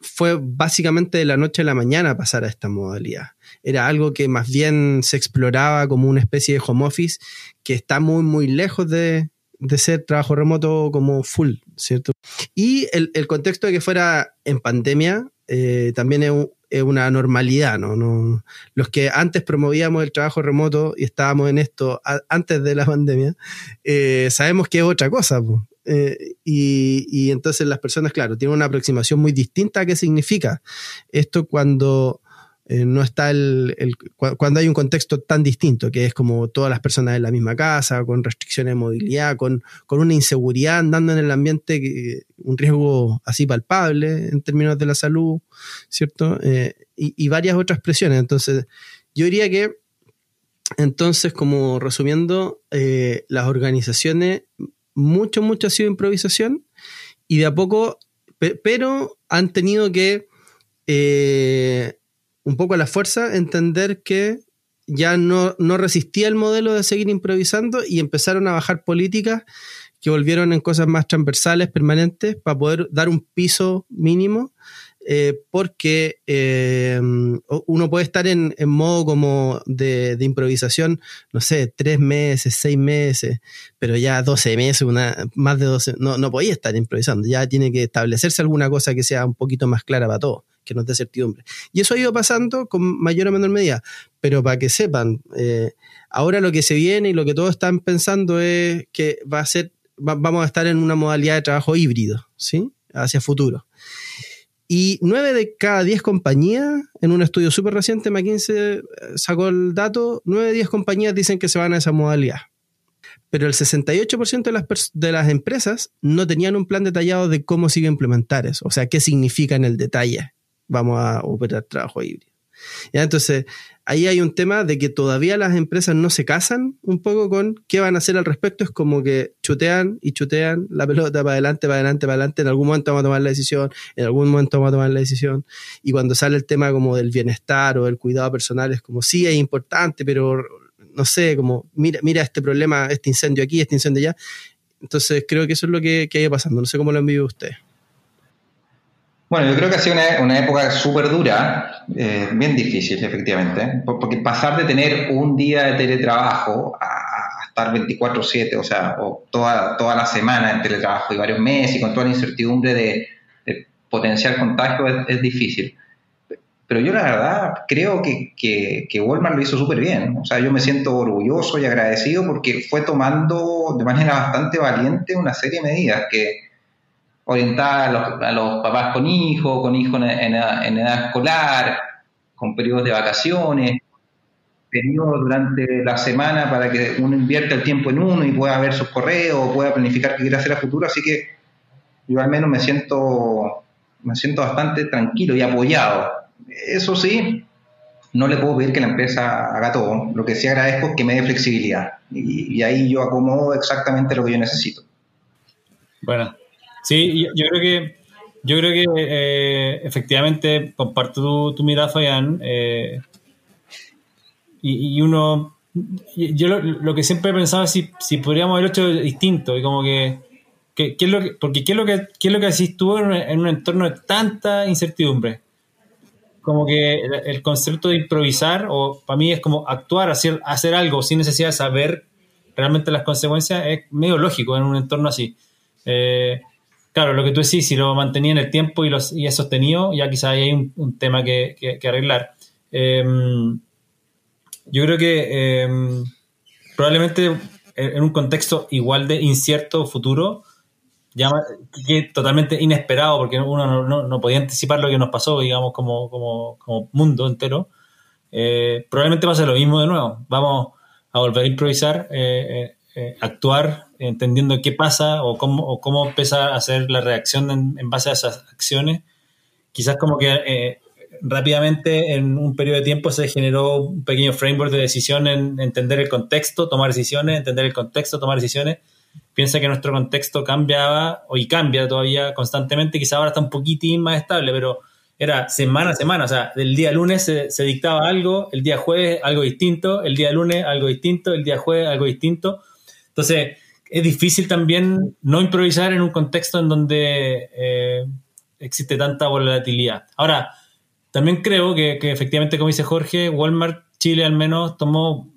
fue básicamente de la noche a la mañana pasar a esta modalidad. Era algo que más bien se exploraba como una especie de home office que está muy, muy lejos de, ser trabajo remoto como full, ¿cierto? Y el, contexto de que fuera en pandemia eh, también es, una normalidad, ¿no? Los que antes promovíamos el trabajo remoto y estábamos en esto antes de la pandemia, eh, sabemos que es otra cosa. Eh, y, entonces las personas, claro, tienen una aproximación muy distinta a qué significa esto cuando eh, no está el, cuando hay un contexto tan distinto, que es como todas las personas en la misma casa, con restricciones de movilidad, con, con una inseguridad andando en el ambiente, un riesgo así palpable en términos de la salud, ¿cierto? Eh, y, varias otras presiones. Entonces, yo diría que entonces, como resumiendo, las organizaciones mucho, mucho ha sido improvisación y de a poco, pero han tenido que, eh, un poco a la fuerza, entender que ya no, no resistía el modelo de seguir improvisando y empezaron a bajar políticas que volvieron en cosas más transversales, permanentes, para poder dar un piso mínimo eh, porque eh, uno puede estar en, modo como de, improvisación, no sé, tres meses, seis meses, pero ya 12 meses, una, más de 12, no, no podía estar improvisando, ya tiene que establecerse alguna cosa que sea un poquito más clara para todos, que no dé certidumbre. Y eso ha ido pasando con mayor o menor medida, pero para que sepan, eh, ahora lo que se viene y lo que todos están pensando es que va a ser, vamos a estar en una modalidad de trabajo híbrido, ¿sí? Hacia futuro. Y nueve de cada diez compañías, en un estudio súper reciente, McKinsey eh, sacó el dato, nueve de diez compañías dicen que se van a esa modalidad. Pero el 68% de las, de las empresas no tenían un plan detallado de cómo se iba a implementar eso. O sea, qué significa en el detalle. Vamos a operar trabajo híbrido. ¿Ya? Entonces, ahí hay un tema de que todavía las empresas no se casan un poco con qué van a hacer al respecto. Es como que chutean y chutean la pelota para adelante, para adelante, para adelante. En algún momento vamos a tomar la decisión, en algún momento vamos a tomar la decisión. Y cuando sale el tema como del bienestar o del cuidado personal, es como sí, es importante, pero no sé, como mira, mira este problema, este incendio aquí, este incendio allá. Entonces creo que eso es lo que, que ha ido pasando. No sé cómo lo han vivido ustedes. Bueno, yo creo que ha sido una, época súper dura, eh, bien difícil, efectivamente, porque pasar de tener un día de teletrabajo a, estar 24/7, o sea, o toda, toda la semana en teletrabajo y varios meses y con toda la incertidumbre de, potencial contagio es, difícil. Pero yo la verdad creo que, que, que Walmart lo hizo súper bien. O sea, yo me siento orgulloso y agradecido porque fue tomando de manera bastante valiente una serie de medidas que orientada a los, papás con hijos, con hijos en, edad, escolar, con periodos de vacaciones. periodos durante la semana para que uno invierta el tiempo en uno y pueda ver sus correos, pueda planificar qué quiere hacer a futuro, así que yo al menos me siento, me siento bastante tranquilo y apoyado. Eso sí, no le puedo pedir que la empresa haga todo, lo que sí agradezco es que me dé flexibilidad y, ahí yo acomodo exactamente lo que yo necesito. Bueno, sí, yo, creo que yo creo que eh, efectivamente comparto tu, mirada, Fabián. Eh, y, uno, yo lo, que siempre he pensado es si, si podríamos haber hecho distinto y como que, ¿qué es lo que, porque ¿qué es lo que, qué es lo que tú en, un entorno de tanta incertidumbre? Como que el, concepto de improvisar, o para mí es como actuar, hacer, hacer algo sin necesidad de saber realmente las consecuencias, es medio lógico en un entorno así. Eh, claro, lo que tú decís, si lo mantenía en el tiempo y, los, y es sostenido, ya quizás hay un, tema que, que, arreglar. Eh, yo creo que em, probablemente en un contexto igual de incierto futuro, ya, que totalmente inesperado, porque uno no, podía anticipar lo que nos pasó, digamos, como, como, mundo entero, eh, probablemente ser lo mismo de nuevo. Vamos a volver a improvisar, eh, eh, actuar, entendiendo qué pasa o cómo, o cómo empieza a hacer la reacción en, base a esas acciones. Quizás como que rápidamente en un periodo de tiempo se generó un pequeño framework de decisión en entender el contexto, tomar decisiones, entender el contexto, tomar decisiones. Piensa que nuestro contexto cambiaba y cambia todavía constantemente, quizá ahora está un poquitín más estable, pero era semana a semana, o sea, del día lunes se, dictaba algo, el día jueves algo distinto, el día lunes algo distinto, el día jueves algo distinto. Entonces, es difícil también no improvisar en un contexto en donde eh, existe tanta volatilidad. Ahora, también creo que, efectivamente, como dice Jorge, Walmart Chile al menos tomó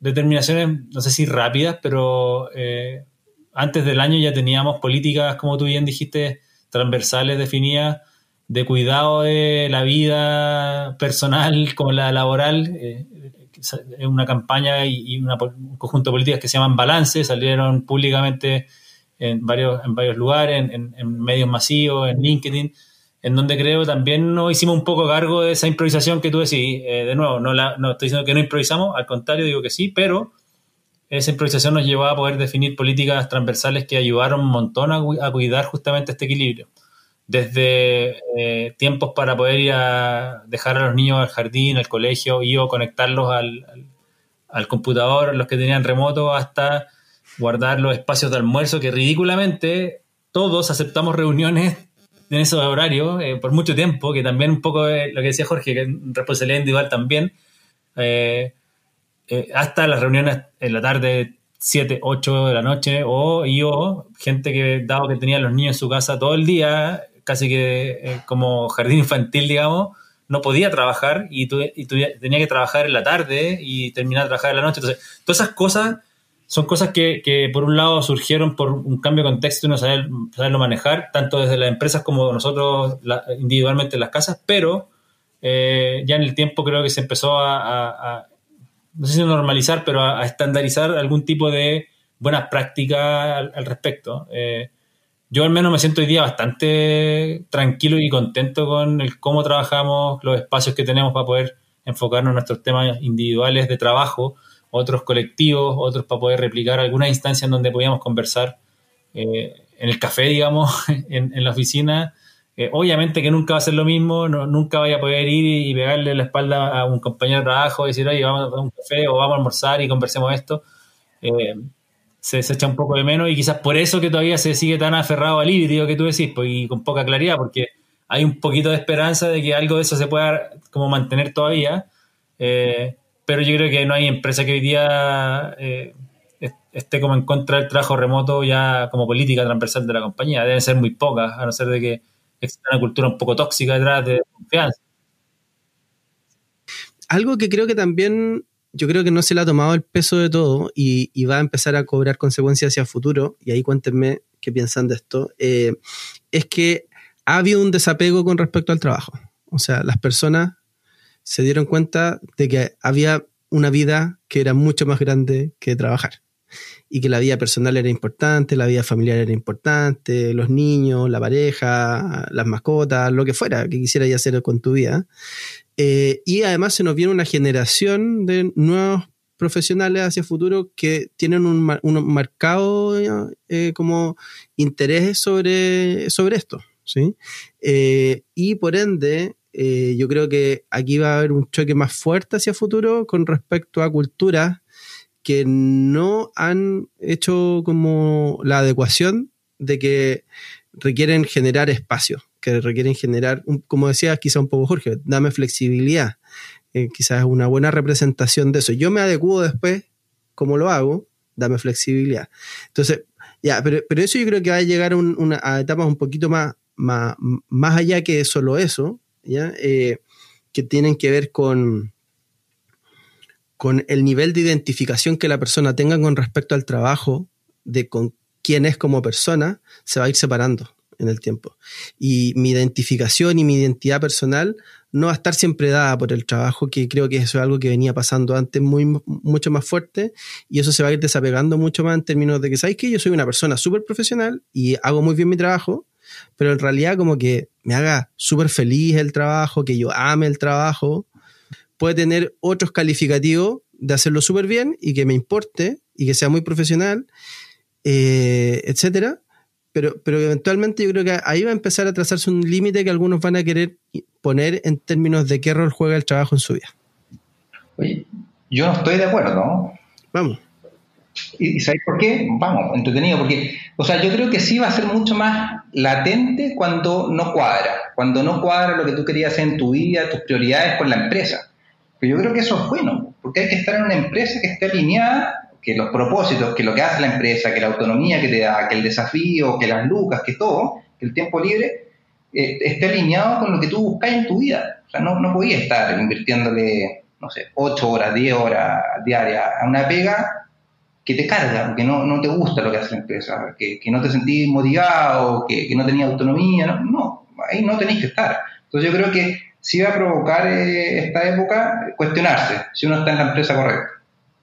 determinaciones, no sé si rápidas, pero eh, antes del año ya teníamos políticas, como tú bien dijiste, transversales definidas de cuidado de la vida personal como la laboral. Eh, una campaña y, un conjunto de políticas que se llaman Balance, salieron públicamente en varios, en varios lugares, en, medios masivos, en LinkedIn en donde creo también nos hicimos un poco cargo de esa improvisación que tú decís. Eh, de nuevo, no, la, no estoy diciendo que no improvisamos, al contrario, digo que sí, pero esa improvisación nos llevó a poder definir políticas transversales que ayudaron un montón a, cuidar justamente este equilibrio. Desde eh, tiempos para poder ir a dejar a los niños al jardín, al colegio, y o conectarlos al, al computador, los que tenían remoto, hasta guardar los espacios de almuerzo, que ridículamente todos aceptamos reuniones en esos horarios eh, por mucho tiempo, que también un poco lo que decía Jorge, que es responsabilidad individual también, eh, eh, hasta las reuniones en la tarde, 7, 8 de la noche, o yo, gente que dado que tenía los niños en su casa todo el día, casi que como jardín infantil, digamos, no podía trabajar y, y tenía que trabajar en la tarde y terminar de trabajar en la noche. Entonces, todas esas cosas son cosas que, que, por un lado surgieron por un cambio de contexto y no saber, saberlo manejar, tanto desde las empresas como nosotros individualmente en las casas, pero eh, ya en el tiempo creo que se empezó a, no sé si normalizar, pero a, estandarizar algún tipo de buenas prácticas al, respecto. Eh, yo al menos me siento hoy día bastante tranquilo y contento con el cómo trabajamos, los espacios que tenemos para poder enfocarnos en nuestros temas individuales de trabajo otros colectivos, otros para poder replicar alguna instancia en donde podíamos conversar eh, en el café, digamos, en, la oficina. Eh, obviamente que nunca va a ser lo mismo, nunca vaya a poder ir y, pegarle la espalda a un compañero de trabajo y decir, oye, vamos a un café o vamos a almorzar y conversemos esto. Eh, se, echa un poco de menos y quizás por eso que todavía se sigue tan aferrado al híbrido que tú decís, pues, y con poca claridad, porque hay un poquito de esperanza de que algo de eso se pueda como mantener todavía pero yo creo que no hay empresa que hoy día eh, esté como en contra del trabajo remoto ya como política transversal de la compañía. Deben ser muy pocas, a no ser de que exista una cultura un poco tóxica detrás de confianza. Algo que creo que también, yo creo que no se le ha tomado el peso de todo y, va a empezar a cobrar consecuencias hacia el futuro, y ahí cuéntenme qué piensan de esto, eh, es que ha habido un desapego con respecto al trabajo. O sea, las personas se dieron cuenta de que había una vida que era mucho más grande que trabajar y que la vida personal era importante, la vida familiar era importante, los niños, la pareja, las mascotas, lo que fuera que quisieras hacer con tu vida. Eh, y además se nos viene una generación de nuevos profesionales hacia el futuro que tienen un, un marcado eh, como interés sobre, sobre esto. ¿sí? Eh, y por ende, yo creo que aquí va a haber un choque más fuerte hacia el futuro con respecto a culturas que no han hecho como la adecuación de que requieren generar espacio, que requieren generar, como decía quizá un poco Jorge, dame flexibilidad, eh, quizás una buena representación de eso. Yo me adecuo después, como lo hago, dame flexibilidad. Entonces, ya, pero, pero eso yo creo que va a llegar a, etapas un poquito más, más, más, allá que solo eso, ¿ya? Eh, que tienen que ver con, con el nivel de identificación que la persona tenga con respecto al trabajo, de con quién es como persona, se va a ir separando en el tiempo. Y mi identificación y mi identidad personal no va a estar siempre dada por el trabajo, que creo que eso es algo que venía pasando antes muy, mucho más fuerte, y eso se va a ir desapegando mucho más en términos de que, ¿sabéis que yo soy una persona súper profesional y hago muy bien mi trabajo? Pero en realidad como que me haga súper feliz el trabajo, que yo ame el trabajo, puede tener otros calificativos de hacerlo súper bien y que me importe y que sea muy profesional, eh, etcétera. Pero, pero eventualmente yo creo que ahí va a empezar a trazarse un límite que algunos van a querer poner en términos de qué rol juega el trabajo en su vida. Oye, yo no estoy de acuerdo. Vamos. ¿Y, sabéis por qué? Vamos, entretenido, porque, o sea, yo creo que sí va a ser mucho más latente cuando no cuadra, cuando no cuadra lo que tú querías hacer en tu vida, tus prioridades con la empresa. Pero yo creo que eso es bueno, porque hay que estar en una empresa que esté alineada, que los propósitos, que lo que hace la empresa, que la autonomía que te da, que el desafío, que las lucas, que todo, que el tiempo libre, eh, esté alineado con lo que tú buscas en tu vida. O sea, no, no podías estar invirtiéndole, no sé, 8 horas, 10 horas diarias a una pega que te carga, que no, no te gusta lo que hace la empresa, que, que no te sentís motivado, que, que no tenías autonomía, no, no, ahí no tenéis que estar. Entonces yo creo que sí va a provocar eh, esta época cuestionarse si uno está en la empresa correcta.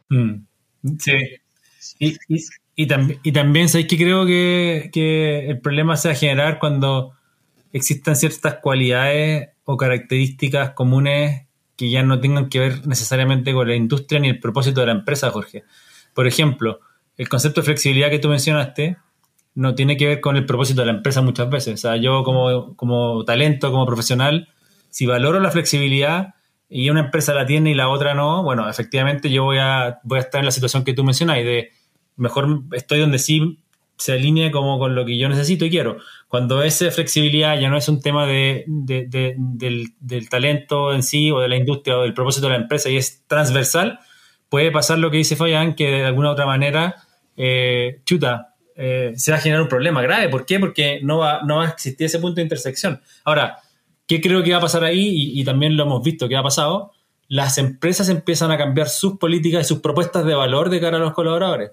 Mm. Sí. Y, y, y, y también sabéis que creo que, que, el problema se va a generar cuando existan ciertas cualidades o características comunes que ya no tengan que ver necesariamente con la industria ni el propósito de la empresa, Jorge. Por ejemplo, el concepto de flexibilidad que tú mencionaste no tiene que ver con el propósito de la empresa muchas veces. O sea, yo como, como talento, como profesional, si valoro la flexibilidad y una empresa la tiene y la otra no, bueno, efectivamente yo voy a, voy a estar en la situación que tú mencionas y de mejor estoy donde sí se alinee como con lo que yo necesito y quiero. Cuando esa flexibilidad ya no es un tema de, del, talento en sí o de la industria o del propósito de la empresa y es transversal, puede pasar lo que dice Fayan, que de alguna u otra manera, eh, chuta, eh, se va a generar un problema grave. ¿Por qué? Porque no va, no va a existir ese punto de intersección. Ahora, ¿Qué creo que va a pasar ahí? Y, también lo hemos visto que ha pasado. Las empresas empiezan a cambiar sus políticas y sus propuestas de valor de cara a los colaboradores.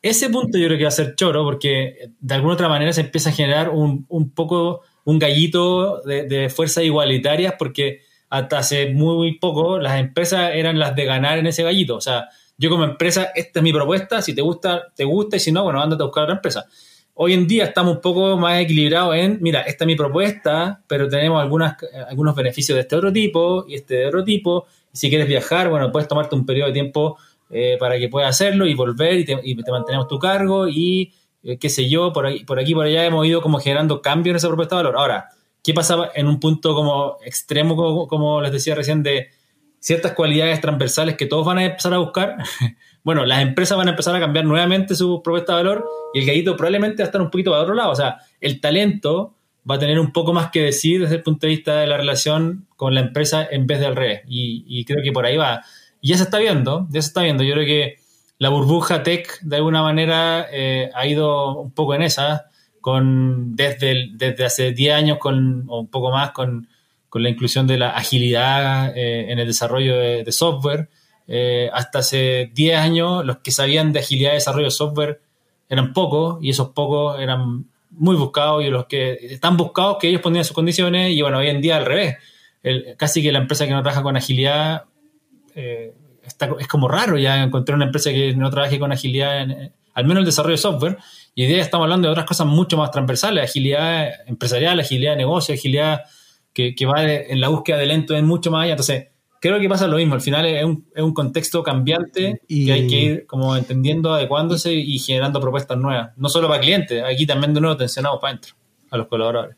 Ese punto yo creo que va a ser choro porque de alguna otra manera se empieza a generar un, poco un gallito de, fuerzas igualitarias porque hasta hace muy poco las empresas eran las de ganar en ese gallito. O sea, yo como empresa, esta es mi propuesta, si te gusta, te gusta y si no, bueno, ándate a buscar otra empresa. Hoy en día estamos un poco más equilibrados en, mira, esta es mi propuesta, pero tenemos algunas, algunos beneficios de este otro tipo y este de otro tipo. Si quieres viajar, bueno, puedes tomarte un periodo de tiempo eh, para que puedas hacerlo y volver y te, mantenemos tu cargo y eh, qué sé yo, por, ahí, por aquí por allá hemos ido como generando cambios en esa propuesta de valor. Ahora, ¿qué pasaba en un punto como extremo, como, como les decía recién, de ciertas cualidades transversales que todos van a empezar a buscar? bueno, las empresas van a empezar a cambiar nuevamente su propuesta de valor y el gallito probablemente va a estar un poquito para otro lado. O sea, el talento va a tener un poco más que decir desde el punto de vista de la relación con la empresa en vez del revés. Y, creo que por ahí va. Y ya se está viendo, ya se está viendo. Yo creo que la burbuja tech de alguna manera eh, ha ido un poco en esa, con, desde, desde hace 10 años con, o un poco más con, la inclusión de la agilidad eh, en el desarrollo de software eh, hasta hace 10 años los que sabían de agilidad de desarrollo de software eran pocos y esos pocos eran muy buscados y los que están buscados que ellos ponían sus condiciones y bueno, hoy en día al revés. casi que la empresa que no trabaja con agilidad eh, es como raro ya encontrar una empresa que no trabaje con agilidad, en, al menos el desarrollo de software. Y hoy día estamos hablando de otras cosas mucho más transversales, agilidad empresarial, agilidad de negocio, agilidad que, va en la búsqueda de lento en mucho más allá. Entonces, creo que pasa lo mismo. Al final es un, es un contexto cambiante y... que hay que ir como entendiendo, adecuándose y generando propuestas nuevas. No solo para clientes, aquí también de nuevo tensionamos para adentro, a los colaboradores.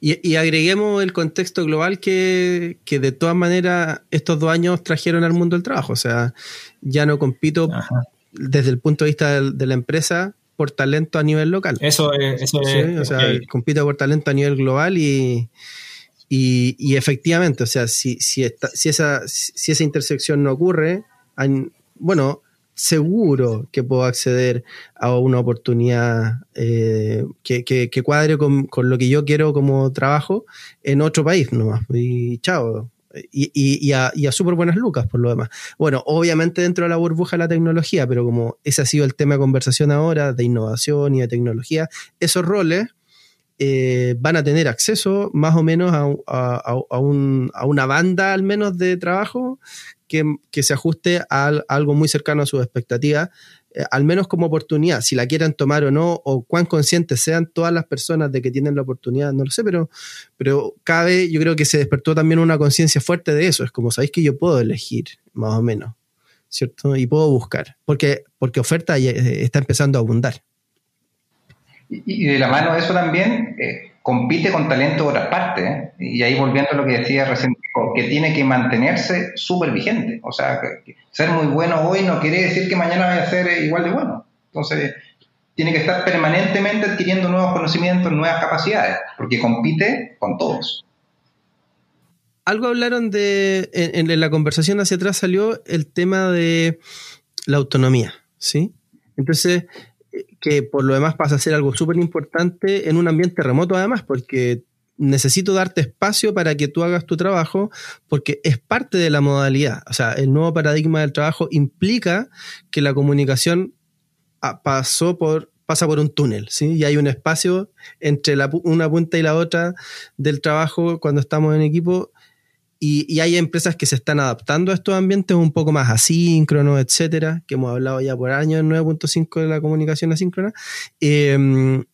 Y, agreguemos el contexto global que, de todas maneras estos dos años trajeron al mundo del trabajo. O sea, ya no compito desde el punto de vista de, la empresa por talento a nivel local. Eso es. Eso es o sea, compito por talento a nivel global y, y, efectivamente, o sea, si, si, si, esa, si esa intersección no ocurre, bueno, seguro que puedo acceder a una oportunidad eh, que, que, cuadre con, lo que yo quiero como trabajo en otro país nomás. Y chao. Y, y, a, y a súper buenas lucas por lo demás. Bueno, obviamente dentro de la burbuja de la tecnología, pero como ese ha sido el tema de conversación ahora, de innovación y de tecnología, esos roles eh, van a tener acceso más o menos a, a, un, a, una banda al menos de trabajo que, se ajuste a, algo muy cercano a sus expectativas, eh, al menos como oportunidad, si la quieran tomar o no, o cuán conscientes sean todas las personas de que tienen la oportunidad, no lo sé, pero, pero vez yo creo que se despertó también una conciencia fuerte de eso, es como sabéis que yo puedo elegir, más o menos, ¿cierto? Y puedo buscar, porque, porque oferta eh, está empezando a abundar. Y, de la mano de eso también, eh, compite con talento de otras partes. Y ahí volviendo a lo que decía recién, que tiene que mantenerse súper vigente. O sea, ser muy bueno hoy no quiere decir que mañana vaya a ser igual de bueno. Entonces, tiene que estar permanentemente adquiriendo nuevos conocimientos, nuevas capacidades, porque compite con todos. Algo hablaron de, en, en la conversación hacia atrás salió el tema de la autonomía, ¿sí? Entonces, que por lo demás pasa a ser algo súper importante en un ambiente remoto además, porque necesito darte espacio para que tú hagas tu trabajo, porque es parte de la modalidad. O sea, el nuevo paradigma del trabajo implica que la comunicación ah, pasó por pasa por un túnel, ¿sí? Y hay un espacio entre una punta y la otra del trabajo cuando estamos en equipo y, hay empresas que se están adaptando a estos ambientes un poco más asíncronos, etcétera, que hemos hablado ya por años en 9.5 de la comunicación asíncrona. Em,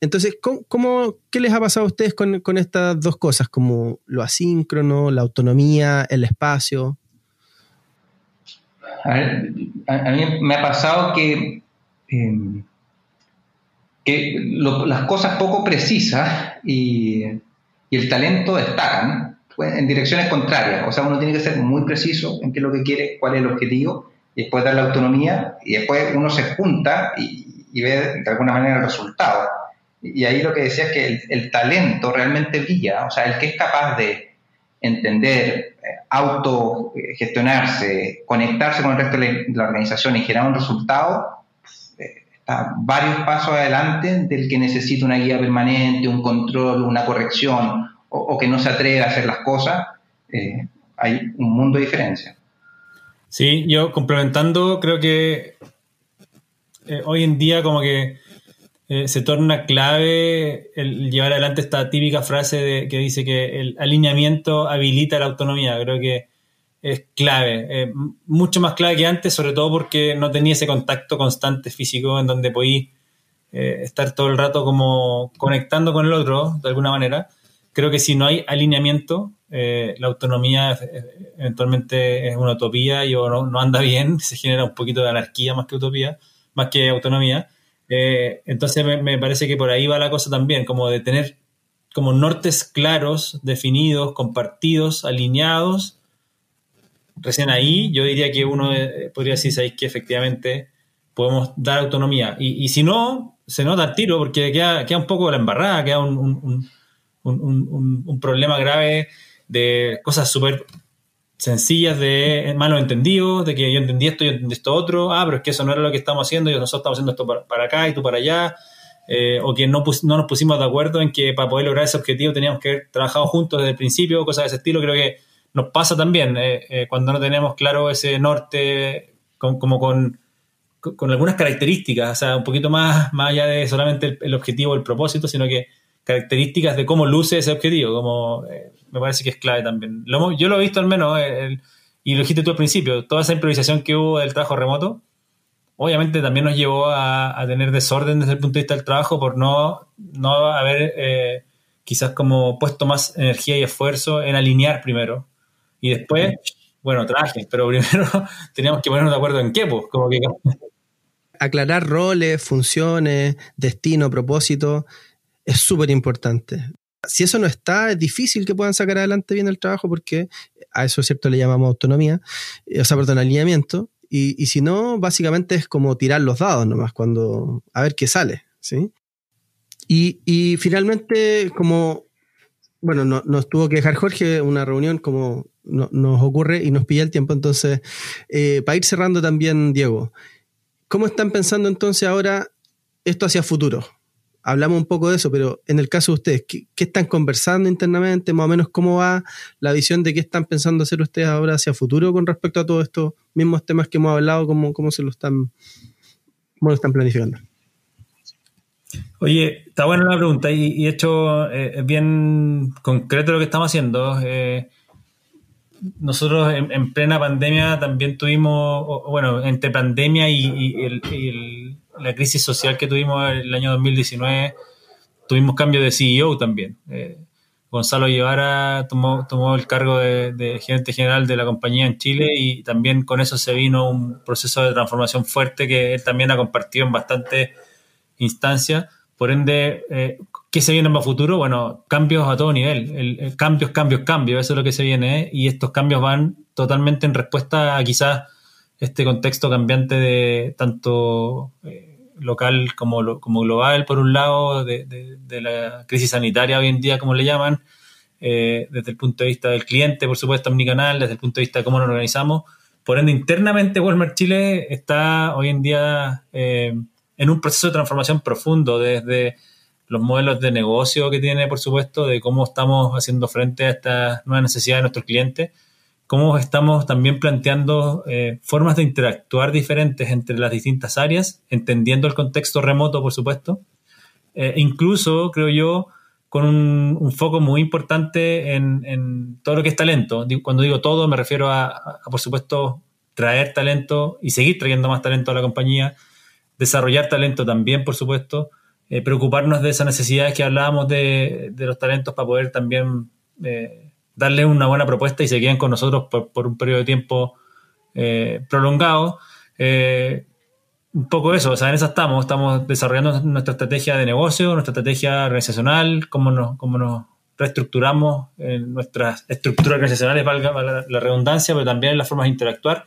entonces, ¿cómo, qué les ha pasado a ustedes con, estas dos cosas, como lo asíncrono, la autonomía, el espacio? A, mí me ha pasado que, em, las cosas poco precisas y el talento destacan pues, en direcciones contrarias. O sea, uno tiene que ser muy preciso en qué es lo que quiere, cuál es el objetivo, y después dar la autonomía, y después uno se junta y, ve de alguna manera el resultado. Y ahí lo que decía es que el, talento realmente brilla, o sea, el que es capaz de entender, eh, autogestionarse, conectarse con el resto de la organización y generar un resultado, eh, está varios pasos adelante del que necesita una guía permanente, un control, una corrección, o, que no se atreve a hacer las cosas, eh, hay un mundo de diferencia. Sí, yo complementando, creo que eh, hoy en día como que eh, se torna clave el llevar adelante esta típica frase de, que dice que el alineamiento habilita la autonomía. Creo que es clave, mucho más clave que antes, sobre todo porque no tenía ese contacto constante físico en donde podí estar todo el rato como conectando con el otro, de alguna manera creo que si no hay alineamiento, eh, la autonomía eh, eventualmente es una utopía y o no, anda bien, se genera un poquito de anarquía más que utopía, más que autonomía. Eh, entonces me, parece que por ahí va la cosa también, como de tener como nortes claros, definidos, compartidos, alineados. Recién ahí yo diría que uno podría decir, ¿sabéis que efectivamente podemos dar autonomía? Y, si no, se nota el tiro porque queda, queda un poco la embarrada, queda un, problema grave de cosas súper sencillas de malos entendidos, de que yo entendí esto, yo entendí esto otro, ah, pero es que eso no era lo que estamos haciendo, y nosotros estamos haciendo esto para, acá y tú para allá, eh, o que no, no nos pusimos de acuerdo en que para poder lograr ese objetivo teníamos que haber trabajado juntos desde el principio, cosas de ese estilo, creo que nos pasa también eh, eh, cuando no tenemos claro ese norte como con, con, algunas características, o sea, un poquito más, más allá de solamente el, el objetivo, el propósito, sino que características de cómo luce ese objetivo, como eh, me parece que es clave también. yo lo he visto al menos, eh, y lo dijiste tú al principio, toda esa improvisación que hubo del trabajo remoto, obviamente también nos llevó a, tener desorden desde el punto de vista del trabajo por no, no haber eh, quizás como puesto más energía y esfuerzo en alinear primero. Y después, bueno, trajes, pero primero teníamos que ponernos de acuerdo en qué, pues, como que... Aclarar roles, funciones, destino, propósito, es súper importante. Si eso no está, es difícil que puedan sacar adelante bien el trabajo porque a eso, cierto, le llamamos autonomía, eh, o sea, perdón, alineamiento. Y, y si no, básicamente es como tirar los dados nomás, cuando, a ver qué sale, ¿sí? Y, y finalmente, como, bueno, no, nos tuvo que dejar Jorge una reunión como nos ocurre y nos pilla el tiempo, entonces, eh, para ir cerrando también, Diego, ¿cómo están pensando entonces ahora esto hacia futuro? Hablamos un poco de eso, pero en el caso de ustedes, ¿qué, están conversando internamente? Más o menos, ¿cómo va la visión de qué están pensando hacer ustedes ahora hacia futuro con respecto a todos estos mismos temas que hemos hablado? ¿Cómo, cómo se lo están, cómo lo están planificando? Oye, está buena la pregunta y, hecho eh, es bien concreto lo que estamos haciendo. Eh, nosotros en, plena pandemia también tuvimos, bueno, entre pandemia y, la crisis social que tuvimos el año 2019, tuvimos cambio de CEO también. Eh, Gonzalo Guevara tomó, tomó el cargo de, de, gerente general de la compañía en Chile y también con eso se vino un proceso de transformación fuerte que él también ha compartido en bastantes instancias. Por ende, eh, ¿qué se viene más futuro? Bueno, cambios a todo nivel. El, cambios, cambios, cambios. Eso es lo que se viene. ¿eh? Y estos cambios van totalmente en respuesta a quizás este contexto cambiante de tanto eh, local como, como global, por un lado, de, de, la crisis sanitaria hoy en día, como le llaman, desde el punto de vista del cliente, por supuesto, omnicanal, desde el punto de vista de cómo nos organizamos. Por ende, internamente Walmart Chile está hoy en día en un proceso de transformación profundo desde los modelos de negocio que tiene, por supuesto, de cómo estamos haciendo frente a estas nuevas necesidades de nuestros clientes, cómo estamos también planteando eh, formas de interactuar diferentes entre las distintas áreas, entendiendo el contexto remoto, por supuesto, eh, incluso, creo yo, con un, foco muy importante en, todo lo que es talento. Cuando digo todo, me refiero a, por supuesto, traer talento y seguir trayendo más talento a la compañía, desarrollar talento también, por supuesto, eh, preocuparnos de esas necesidades que hablábamos de, los talentos para poder también darle una buena propuesta y se queden con nosotros por, un periodo de tiempo eh, prolongado. un poco eso, o sea, en eso estamos, estamos desarrollando nuestra estrategia de negocio, nuestra estrategia organizacional, cómo nos, cómo nos reestructuramos en nuestras estructuras organizacionales, valga la, redundancia, pero también en las formas de interactuar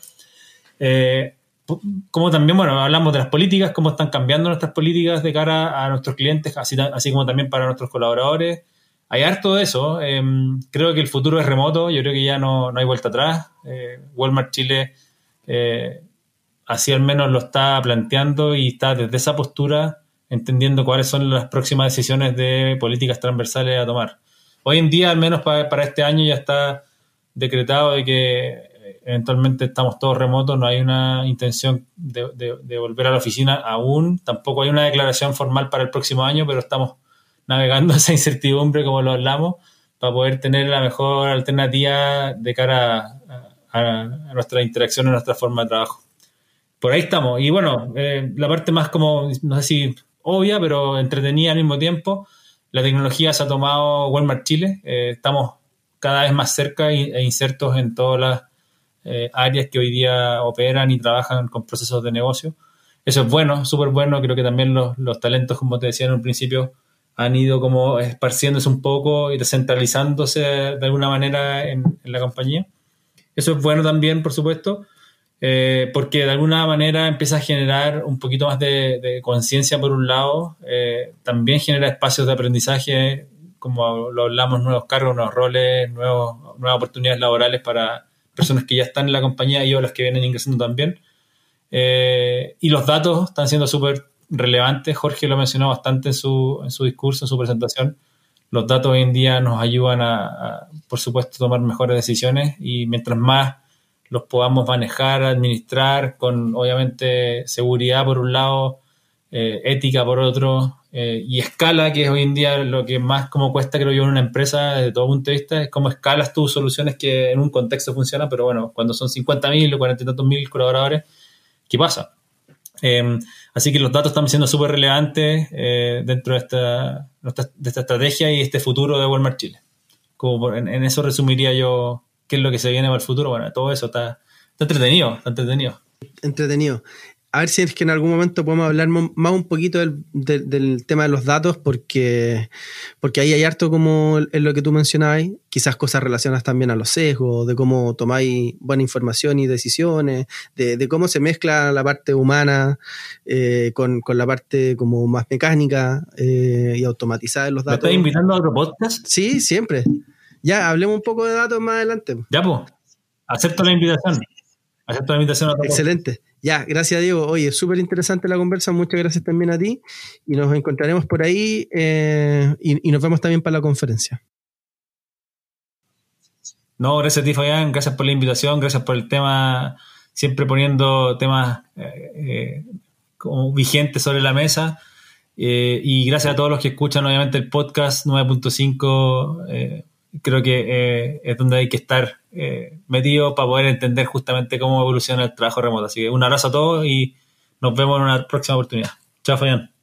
como también, bueno, hablamos de las políticas, cómo están cambiando nuestras políticas de cara a nuestros clientes, así, así como también para nuestros colaboradores. Hay harto de eso. Em, creo que el futuro es remoto, yo creo que ya no, no hay vuelta atrás. Eh, Walmart Chile eh, así al menos lo está planteando y está desde esa postura entendiendo cuáles son las próximas decisiones de políticas transversales a tomar. Hoy en día, al menos para, para este año, ya está decretado de que eventualmente estamos todos remotos, no hay una intención de, volver a la oficina aún, tampoco hay una declaración formal para el próximo año, pero estamos navegando esa incertidumbre como lo hablamos para poder tener la mejor alternativa de cara a, nuestra interacción, a nuestra forma de trabajo. Por ahí estamos. Y bueno, eh, la parte más como, no sé si obvia, pero entretenida al mismo tiempo, la tecnología se ha tomado Walmart Chile. Eh, estamos cada vez más cerca e insertos en todas las eh, áreas que hoy día operan y trabajan con procesos de negocio. Eso es bueno, súper bueno. Creo que también los, talentos, como te decía en un principio, han ido como esparciéndose un poco y descentralizándose de alguna manera en, la compañía. Eso es bueno también, por supuesto, eh, porque de alguna manera empieza a generar un poquito más de, conciencia por un lado, eh, también genera espacios de aprendizaje, como lo hablamos, nuevos cargos, nuevos roles, nuevos, nuevas oportunidades laborales para, personas que ya están en la compañía y o las que vienen ingresando también. Eh, y los datos están siendo súper relevantes. Jorge lo mencionó bastante en su, en su discurso, en su presentación. Los datos hoy en día nos ayudan a, por supuesto, tomar mejores decisiones y mientras más los podamos manejar, administrar, con obviamente seguridad por un lado, eh, ética por otro, eh, y escala, que es hoy en día lo que más como cuesta, creo yo, en una empresa desde todo punto de vista, es cómo escalas tus soluciones que en un contexto funcionan, pero bueno, cuando son 50.000 o 40 y tantos mil colaboradores, ¿qué pasa? Em, así que los datos están siendo súper relevantes eh, dentro de esta, de esta estrategia y este futuro de Walmart Chile. Como en, eso resumiría yo qué es lo que se viene para el futuro. Bueno, todo eso está, está entretenido, está entretenido. Entretenido a ver si es que en algún momento podemos hablar más un poquito del, tema de los datos, porque, porque ahí hay harto como en lo que tú mencionabas, quizás cosas relacionadas también a los sesgos, de cómo tomáis buena información y decisiones, de, cómo se mezcla la parte humana eh, con, la parte como más mecánica eh, y automatizada de los datos. ¿Me estás invitando a otro podcast? Sí, siempre. Ya, hablemos un poco de datos más adelante. Ya, pues. Acepto la invitación. Acepto la invitación a otro Excelente. Ya, gracias Diego. Oye, súper interesante la conversa. Muchas gracias también a ti. Y nos encontraremos por ahí eh, y, nos vemos también para la conferencia. No, gracias a ti, Fabián. Gracias por la invitación. Gracias por el tema. Siempre poniendo temas eh, eh, como vigentes sobre la mesa. y gracias a todos los que escuchan, obviamente, el podcast 9.5 creo que es donde hay que estar eh, metido para poder entender justamente cómo evoluciona el trabajo remoto. Así que un abrazo a todos y nos vemos en una próxima oportunidad. Chao, Fabián.